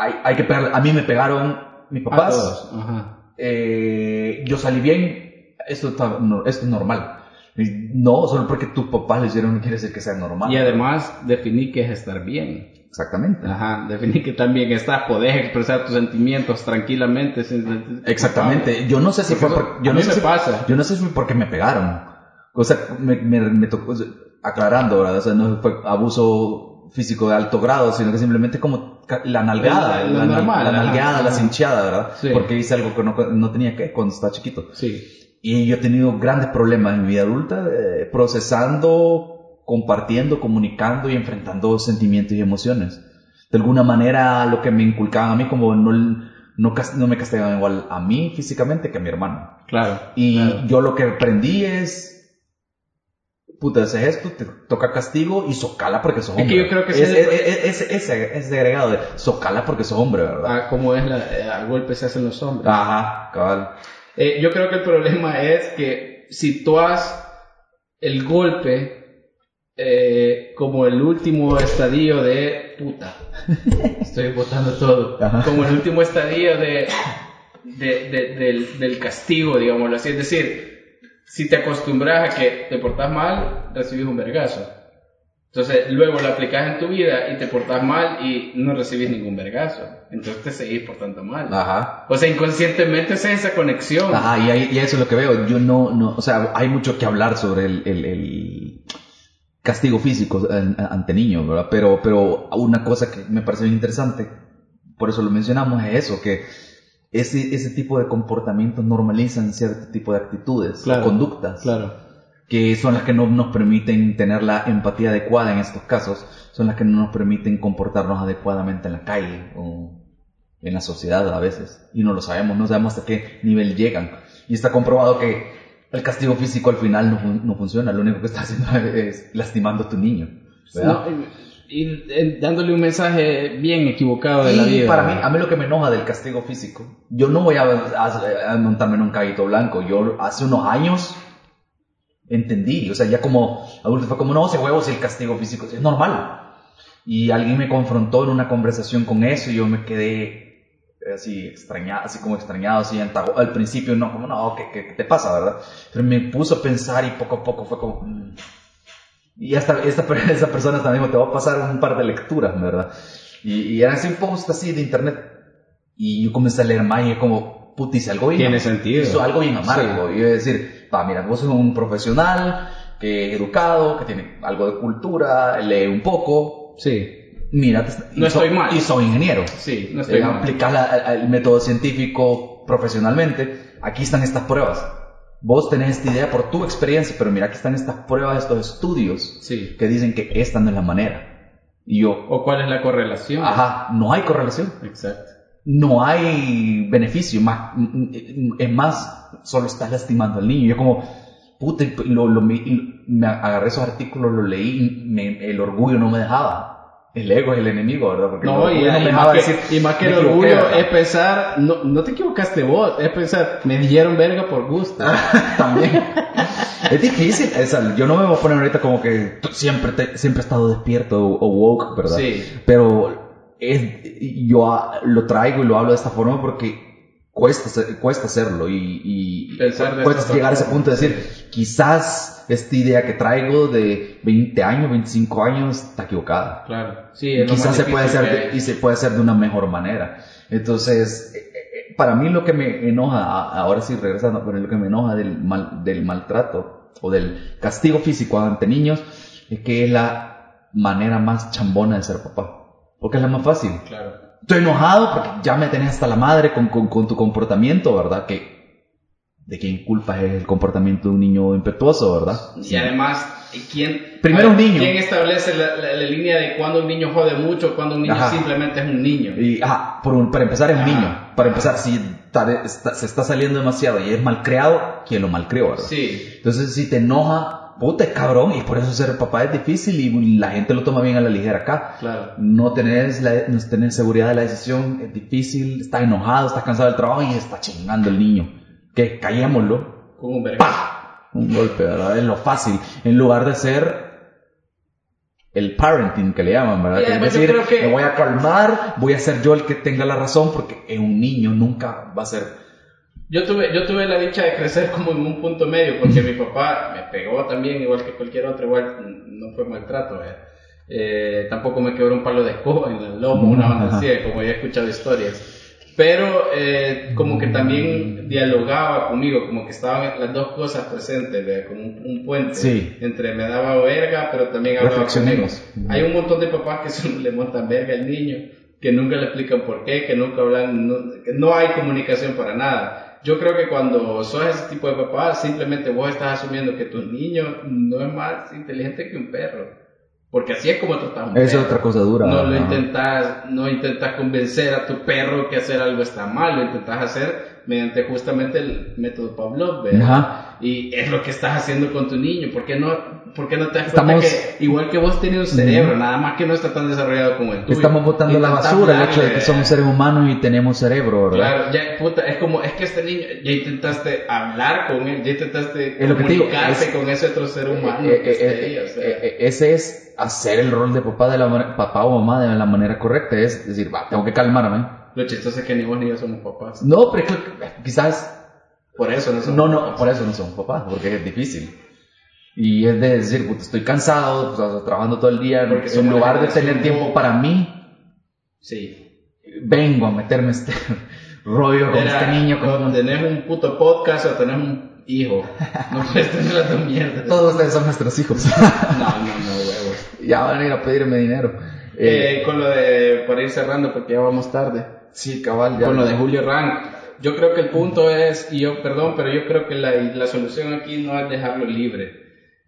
hay, hay que pegarle. A mí me pegaron mis A papás, todos. Ajá. eh, yo salí bien, esto, está, no, esto es normal. No, solo porque tus papás lo hicieron no quiere decir que sea normal. Y además definí que es estar bien. Exactamente. Ajá, definir que también estás, podés expresar tus sentimientos tranquilamente. sin sentirte Exactamente. culpable. Yo no sé si Porque fue eso por, yo a no sé si- pasa. Yo no sé si fue porque me pegaron. O sea, me, me, me tocó, aclarando, ¿verdad? O sea, no fue abuso físico de alto grado, sino que simplemente como la nalgada, La- la la, normal, la ajá, nalgada, la ajá. cincheada, ¿verdad? Sí. Porque hice algo que no, no tenía que cuando estaba chiquito. Sí. Y yo he tenido grandes problemas en mi vida adulta eh, procesando, compartiendo, comunicando y enfrentando sentimientos y emociones. De alguna manera lo que me inculcaban a mí como no, no, me castigaban igual a mí físicamente que a mi hermano. Claro. Y claro. yo lo que aprendí es, puta, haces esto, te toca castigo y socala porque sos Es que hombre. yo creo que es, ese- es- es- es- ese, ese agregado de socala porque sos hombre, ¿verdad? Ah, como es la, eh, a golpe se hacen los hombres. Ajá, cabal. Eh, yo creo que el problema es que si tú has el golpe eh, como el último estadio de puta, estoy botando todo, Ajá. como el último estadio de, de- de- del, del castigo, digámoslo así. Es decir, si te acostumbras a que te portas mal, recibes un vergazo. Entonces, luego lo aplicas en tu vida y te portas mal y no recibes ningún vergazo. Entonces te seguís portando mal. Ajá. O sea, inconscientemente es esa conexión. Ajá, y, ahí- y eso es lo que veo. Yo no, no, o sea, hay mucho que hablar sobre el, el- el castigo físico ante niños, ¿verdad? Pero, pero una cosa que me parece bien interesante, por eso lo mencionamos, es eso, que ese, ese tipo de comportamientos normalizan cierto tipo de actitudes, Claro, conductas, Claro. que son las que no nos permiten tener la empatía adecuada en estos casos, son las que no nos permiten comportarnos adecuadamente en la calle o en la sociedad a veces. Y no lo sabemos, no sabemos hasta qué nivel llegan. Y está comprobado que el castigo físico al final no, no funciona, lo único que está haciendo es lastimando a tu niño. ¿verdad? No, y, y, eh, dándole un mensaje bien equivocado de la Y vida. para mí, a mí lo que me enoja del castigo físico, yo no voy a, a- a montarme en un caballito blanco. Yo hace unos años entendí, o sea, ya como adulto fue como, no, ese huevo si el castigo físico es normal. Y alguien me confrontó en una conversación con eso y yo me quedé así extrañado, así como extrañado, así antago- al principio no, como no, ¿qué, qué, qué te pasa, verdad? Pero me puso a pensar y poco a poco fue como... mm. Y esta, esta, esa persona también te va a pasar un par de lecturas, ¿verdad? Y, y era así un post así de internet. Y yo comencé a leer más y es como, puta, hice algo bien. Tiene sentido. Hizo algo bien amargo. Y yo decir, va, mira, vos sos un profesional, que educado, que tiene algo de cultura, lee un poco. Sí, Mira, No so- estoy mal. Y soy ingeniero. sí, no estoy Eh, mal. aplicar el método científico profesionalmente. Aquí están estas pruebas. Vos tenés esta idea por tu experiencia, pero mira, aquí están estas pruebas, estos estudios Sí. que dicen que esta no es la manera. Y yo, ¿O cuál es la correlación? ajá, no hay correlación. Exacto. No hay beneficio. Más, es más, solo estás lastimando al niño. Yo como, puta, lo, lo- me, agarré esos artículos, los leí, me- el orgullo no me dejaba. El ego es el enemigo, ¿verdad? Porque No, y, y me más dejaba que, decir, y más que "Me el equivoqué", orgullo ¿verdad? es pensar, no, no te equivocaste vos, es pensar, me dieron verga por gusto. También. Es difícil, o sea, yo no me voy a poner ahorita como que siempre, te- siempre he estado despierto o, woke, ¿verdad? Sí. Pero es, yo lo traigo y lo hablo de esta forma porque cuesta, cuesta hacerlo y, y Pensar cuesta esta llegar a ese punto de decir, quizás esta idea que traigo de 20 años, 25 años está equivocada. Claro. Sí, es Quizás se puede hacer de- y se puede hacer de una mejor manera. Entonces, eh, eh, para mí lo que me enoja, ahora sí regresando, pero lo que me enoja del, mal, del maltrato o del castigo físico ante niños es que es la manera más chambona de ser papá. Porque es la más fácil. Claro. Estoy enojado porque ya me tenés hasta la madre con, con, con tu comportamiento, ¿verdad? Que de quién culpa es el comportamiento de un niño impetuoso, ¿verdad? Y además, ¿quién, Primero a un ver, niño. ¿Quién establece la, la- la línea de cuando un niño jode mucho, cuando un niño Ajá. simplemente es un niño? Y, ajá, por un- para empezar es un niño. Para empezar, si está- está- se está saliendo demasiado y es malcriado, ¿quién lo malcrió, verdad? Sí, Entonces, si te enoja, puta, es cabrón. Y por eso ser papá es difícil y la gente lo toma bien a la ligera acá. claro. No la, no tener seguridad de la decisión es difícil. Estás enojado, estás cansado del trabajo y está chingando el niño. Que callémoslo. Con un. ¡Pah! Un golpe, ¿verdad? Es lo fácil. En lugar de ser el parenting que le llaman, ¿verdad? Es decir, que- me voy a calmar, voy a ser yo el que tenga la razón porque un niño, nunca va a ser... Yo tuve, yo tuve la dicha de crecer como en un punto medio, porque mi papá me pegó también, igual que cualquier otro, igual no fue maltrato. ¿eh? Eh, tampoco me quebró un palo de escoba en el lomo, una banda así, como ya he escuchado historias. Pero eh, como que también dialogaba conmigo, como que estaban las dos cosas presentes, como un, un puente Sí. entre me daba verga, pero también hablaba conmigo. Hay un montón de papás que le montan verga al niño, que nunca le explican por qué, que nunca hablan, no, que no hay comunicación para nada. Yo creo que cuando sos ese tipo de papá, simplemente vos estás asumiendo que tu niño no es más inteligente que un perro. Porque así es como tratas a un Esa es perro. otra cosa dura. No lo ajá. intentas, no intentas convencer a tu perro que hacer algo está mal, lo intentas hacer mediante justamente el método Pavlov, ¿verdad? Ajá. Y es lo que estás haciendo con tu niño. ¿Por qué no, por qué no te das Estamos- cuenta que igual que vos tienes un cerebro, nada más que no está tan desarrollado como el tuyo? Estamos botando la basura el hecho de que somos seres humanos y tenemos cerebro, ¿verdad? Claro, ya, puta, es como, es que este niño, ya intentaste hablar con él, ya intentaste comunicarse es- con ese otro ser humano Eh, que eh, esté eh, ahí, o sea. eh, eh, ese es hacer el rol de papá de la papá o mamá de la manera correcta es decir va tengo que calmarme Lo chistoso es que ni vos ni yo somos papás. no pero quizás Por eso no somos no no papás. por eso no somos papás porque es difícil y es de decir puta, estoy cansado pues, trabajando todo el día Porque en lugar de tener tiempo para mí Sí. vengo a meterme este rollo con Era, este niño con tenés un puto podcast o tenés un hijo. No puedes tener las dos mierdas. todos ustedes son nuestros hijos No, no, no, huevos. ya van a ir a pedirme dinero Eh, Eh, con lo de, para ir cerrando porque ya vamos tarde. Sí cabal ya con lo de Julio Rank. Yo creo que el punto es, y yo, perdón, pero yo creo que la, la solución aquí no es dejarlo libre.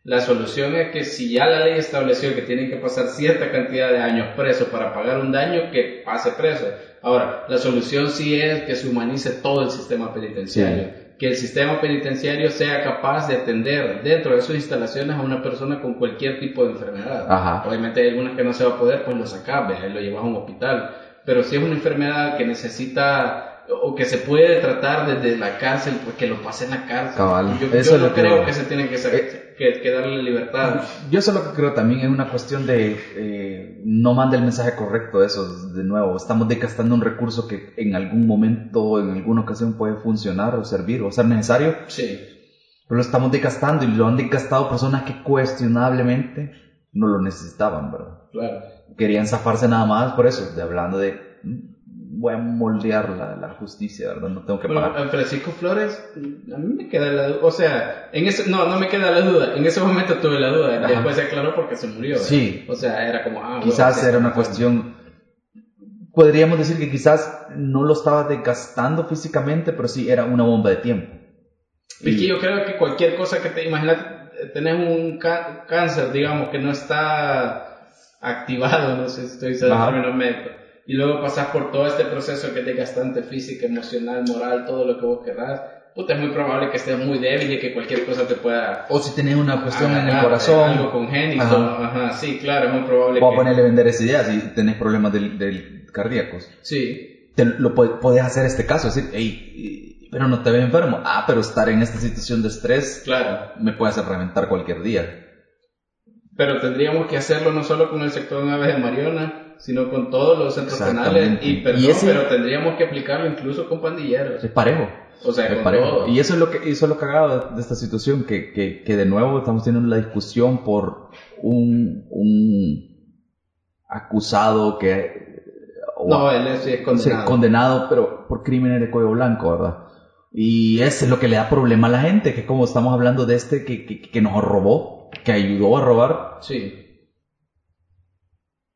La solución es que si ya la ley estableció que tienen que pasar cierta cantidad de años preso para pagar un daño, que pase preso. Ahora, la solución sí es que se humanice todo el sistema penitenciario. Que el sistema penitenciario sea capaz de atender dentro de sus instalaciones a una persona con cualquier tipo de enfermedad. Ajá. Obviamente hay algunas que no se va a poder, pues lo sacas, lo llevas a un hospital. Pero si es una enfermedad que necesita o que se puede tratar desde la cárcel, pues que lo pase en la cárcel. Cabal, Yo, eso yo no lo que- creo que se tiene que, Eh, que, que darle libertad. Yo solo que creo también es una cuestión de eh, no manda el mensaje correcto eso. De nuevo, estamos desgastando un recurso que en algún momento, en alguna ocasión puede funcionar o servir o ser necesario, Sí, pero lo estamos desgastando y lo han desgastado personas que cuestionablemente no lo necesitaban, ¿verdad? claro. Querían zafarse nada más por eso, de hablando de "Mm, voy a moldear la, la justicia, ¿verdad? No tengo que pagar. Francisco Flores, a mí me queda la duda, o sea, en ese, no, no me queda la duda, en ese momento tuve la duda, Ajá. después se aclaró porque se murió. ¿verdad? Sí. O sea, era como, ah, Quizás bueno, era una cuestión, podríamos decir que quizás no lo estaba desgastando físicamente, pero sí era una bomba de tiempo. Que yo creo que cualquier cosa que te imaginas, tenés un cáncer, digamos, que no está activado, no sé si estoy términos médicos, y luego pasas por todo este proceso que es desgastante física, emocional, moral, todo lo que vos querrás, puta, es muy probable que estés muy débil y que cualquier cosa te pueda... O si tenés una cuestión en el corazón, Algo congénito, Ajá. ajá. sí, claro, es muy probable voy que... a ponerle vender esa idea si tenés problemas del, del cardíacos. Sí, Te lo puedes hacer este caso, decir, hey, pero no te ves enfermo. Ah, pero estar en esta situación de estrés claro. me puede hacer reventar cualquier día. Pero tendríamos que hacerlo no solo con el sector 9 de Mariona, sino con todos los centros penales. Y, perdón, Y ese- pero tendríamos que aplicarlo incluso con pandilleros. Es parejo. O sea, Es con parejo. todo. Y eso es lo que eso es lo cagado de, esta situación, que, que, que de nuevo estamos teniendo la discusión por un, un acusado que o No, él es, sí es Sí, condenado. condenado, pero por crímenes de cuello blanco, ¿verdad? Y eso es lo que le da problema a la gente, que como estamos hablando de este que, que, que nos robó, que ayudó a robar, Sí.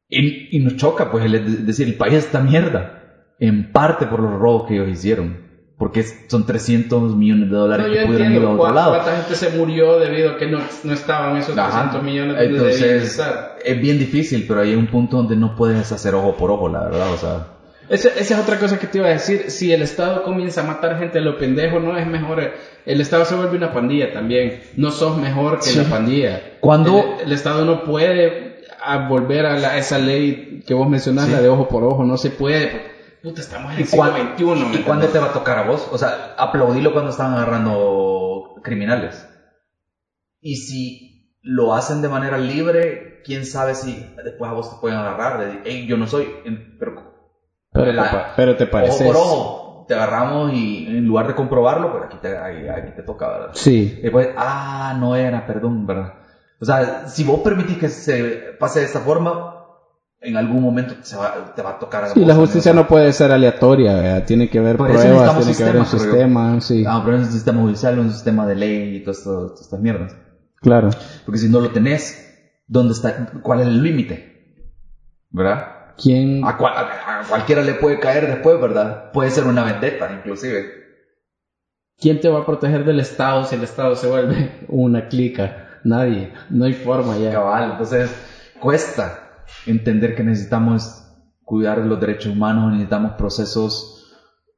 y, y nos choca, pues, el de- decir, el país está mierda, en parte por los robos que ellos hicieron, porque son 300 millones de dólares No, que pudieron ir a otro lado. cuánta gente se murió debido a que no, no estaban esos Ajá. 300 millones donde debían Entonces, estar. es bien difícil, pero hay un punto donde no puedes hacer ojo por ojo, la verdad, o sea... Esa, esa es otra cosa que te iba a decir. Si el Estado comienza a matar gente lo pendejo, no es mejor. El Estado se vuelve una pandilla también. No sos mejor que Sí. la pandilla. Cuando- El, el Estado no puede a volver a la- esa ley que vos mencionás, Sí. la de ojo por ojo. No se puede. Puta, estamos en el ¿Y, siglo XXI. ¿me ¿Y cuándo te va a tocar a vos? O sea, aplaudilo cuando están agarrando criminales. Y si lo hacen de manera libre, quién sabe si después a vos te pueden agarrar. De, hey, yo no soy, pero Pero, la- te, pero te ojo pareces. por ojo, te agarramos y en lugar de comprobarlo, pues aquí te, aquí te toca, ¿verdad? Sí. Y después, ah, no era, perdón, ¿verdad? O sea, si vos permitís que se pase de esta forma, en algún momento se va, te va a tocar. Sí, la justicia no puede ser aleatoria, ¿verdad? tiene que haber pruebas, tiene que haber un sistema, sí. Ah, pero es un sistema judicial, un sistema de ley y todas todas estas mierdas. Claro. Porque si no lo tenés, ¿dónde está? ¿Cuál es el límite? ¿Verdad? ¿Quién? A, cual- a- cualquiera le puede caer después, ¿verdad? Puede ser una vendetta, inclusive. ¿Quién te va a proteger del Estado si el Estado se vuelve una clica? Nadie. No hay forma ya. Cabal, entonces cuesta entender que necesitamos cuidar los derechos humanos, necesitamos procesos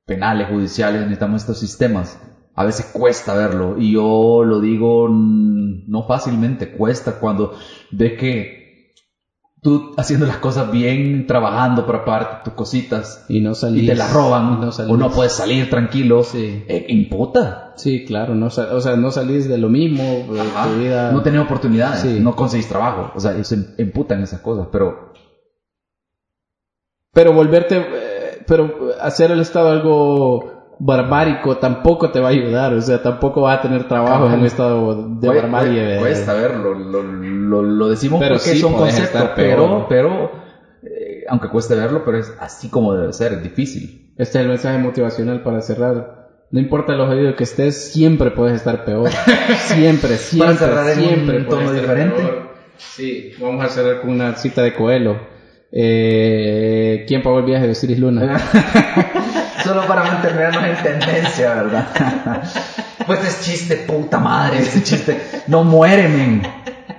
penales, judiciales, necesitamos estos sistemas. A veces cuesta verlo y yo lo digo no fácilmente, cuesta cuando ves que tú haciendo las cosas bien, trabajando para pagarte tus cositas Y no salís. y te las roban y no salís. o no puedes salir tranquilo, Sí. eh, imputa. Sí, claro. No, o sea, no salís de lo mismo. de Ajá. tu vida. No tenés oportunidades, Sí. no conseguís trabajo, o sea, eso imputan esas cosas, pero Pero volverte. eh, pero hacer el Estado algo barbárico tampoco te va a ayudar. O sea, tampoco va a tener trabajo en un estado de barbarie. ¿verdad? Cuesta verlo, lo, lo, lo decimos Pero porque sí podés conceptos, estar pero, pero eh, aunque cueste verlo, pero es así como debe ser, es difícil. Este es el mensaje motivacional para cerrar. No importa los oídos que estés, siempre puedes estar peor. Siempre, siempre, en un siempre. tono diferente. peor. Sí, vamos a cerrar con una cita de Coelho. Eh, ¿Quién pagó el viaje de Osiris Luna? Solo para mantenernos en tendencia, ¿verdad? pues es chiste, puta madre, ese chiste. No muere, men.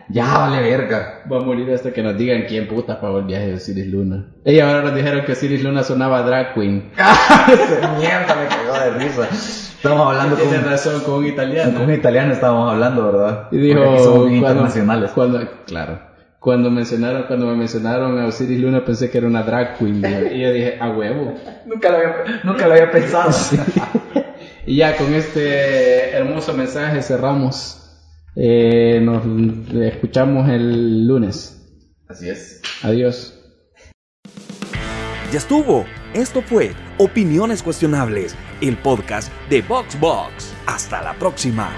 Ya vale verga. Va a morir hasta que nos digan quién puta pagó el viaje de Osiris Luna. Ella ahora nos dijeron que Osiris Luna sonaba drag queen. Ese mierda me cagó de risa. Estamos hablando con, razón con un italiano. con un italiano, estábamos hablando, ¿verdad? Y dijo, Porque bien cuando, internacionales. cuando- claro, cuando mencionaron, cuando me mencionaron a Osiris Luna pensé que era una drag queen. Y yo dije, a huevo. Nunca lo había, nunca lo había pensado. Y ya con este hermoso mensaje cerramos. Eh, nos escuchamos el lunes. Así es. Adiós. Ya estuvo. Esto fue Opiniones Cuestionables, el podcast de VoxBox. Hasta la próxima.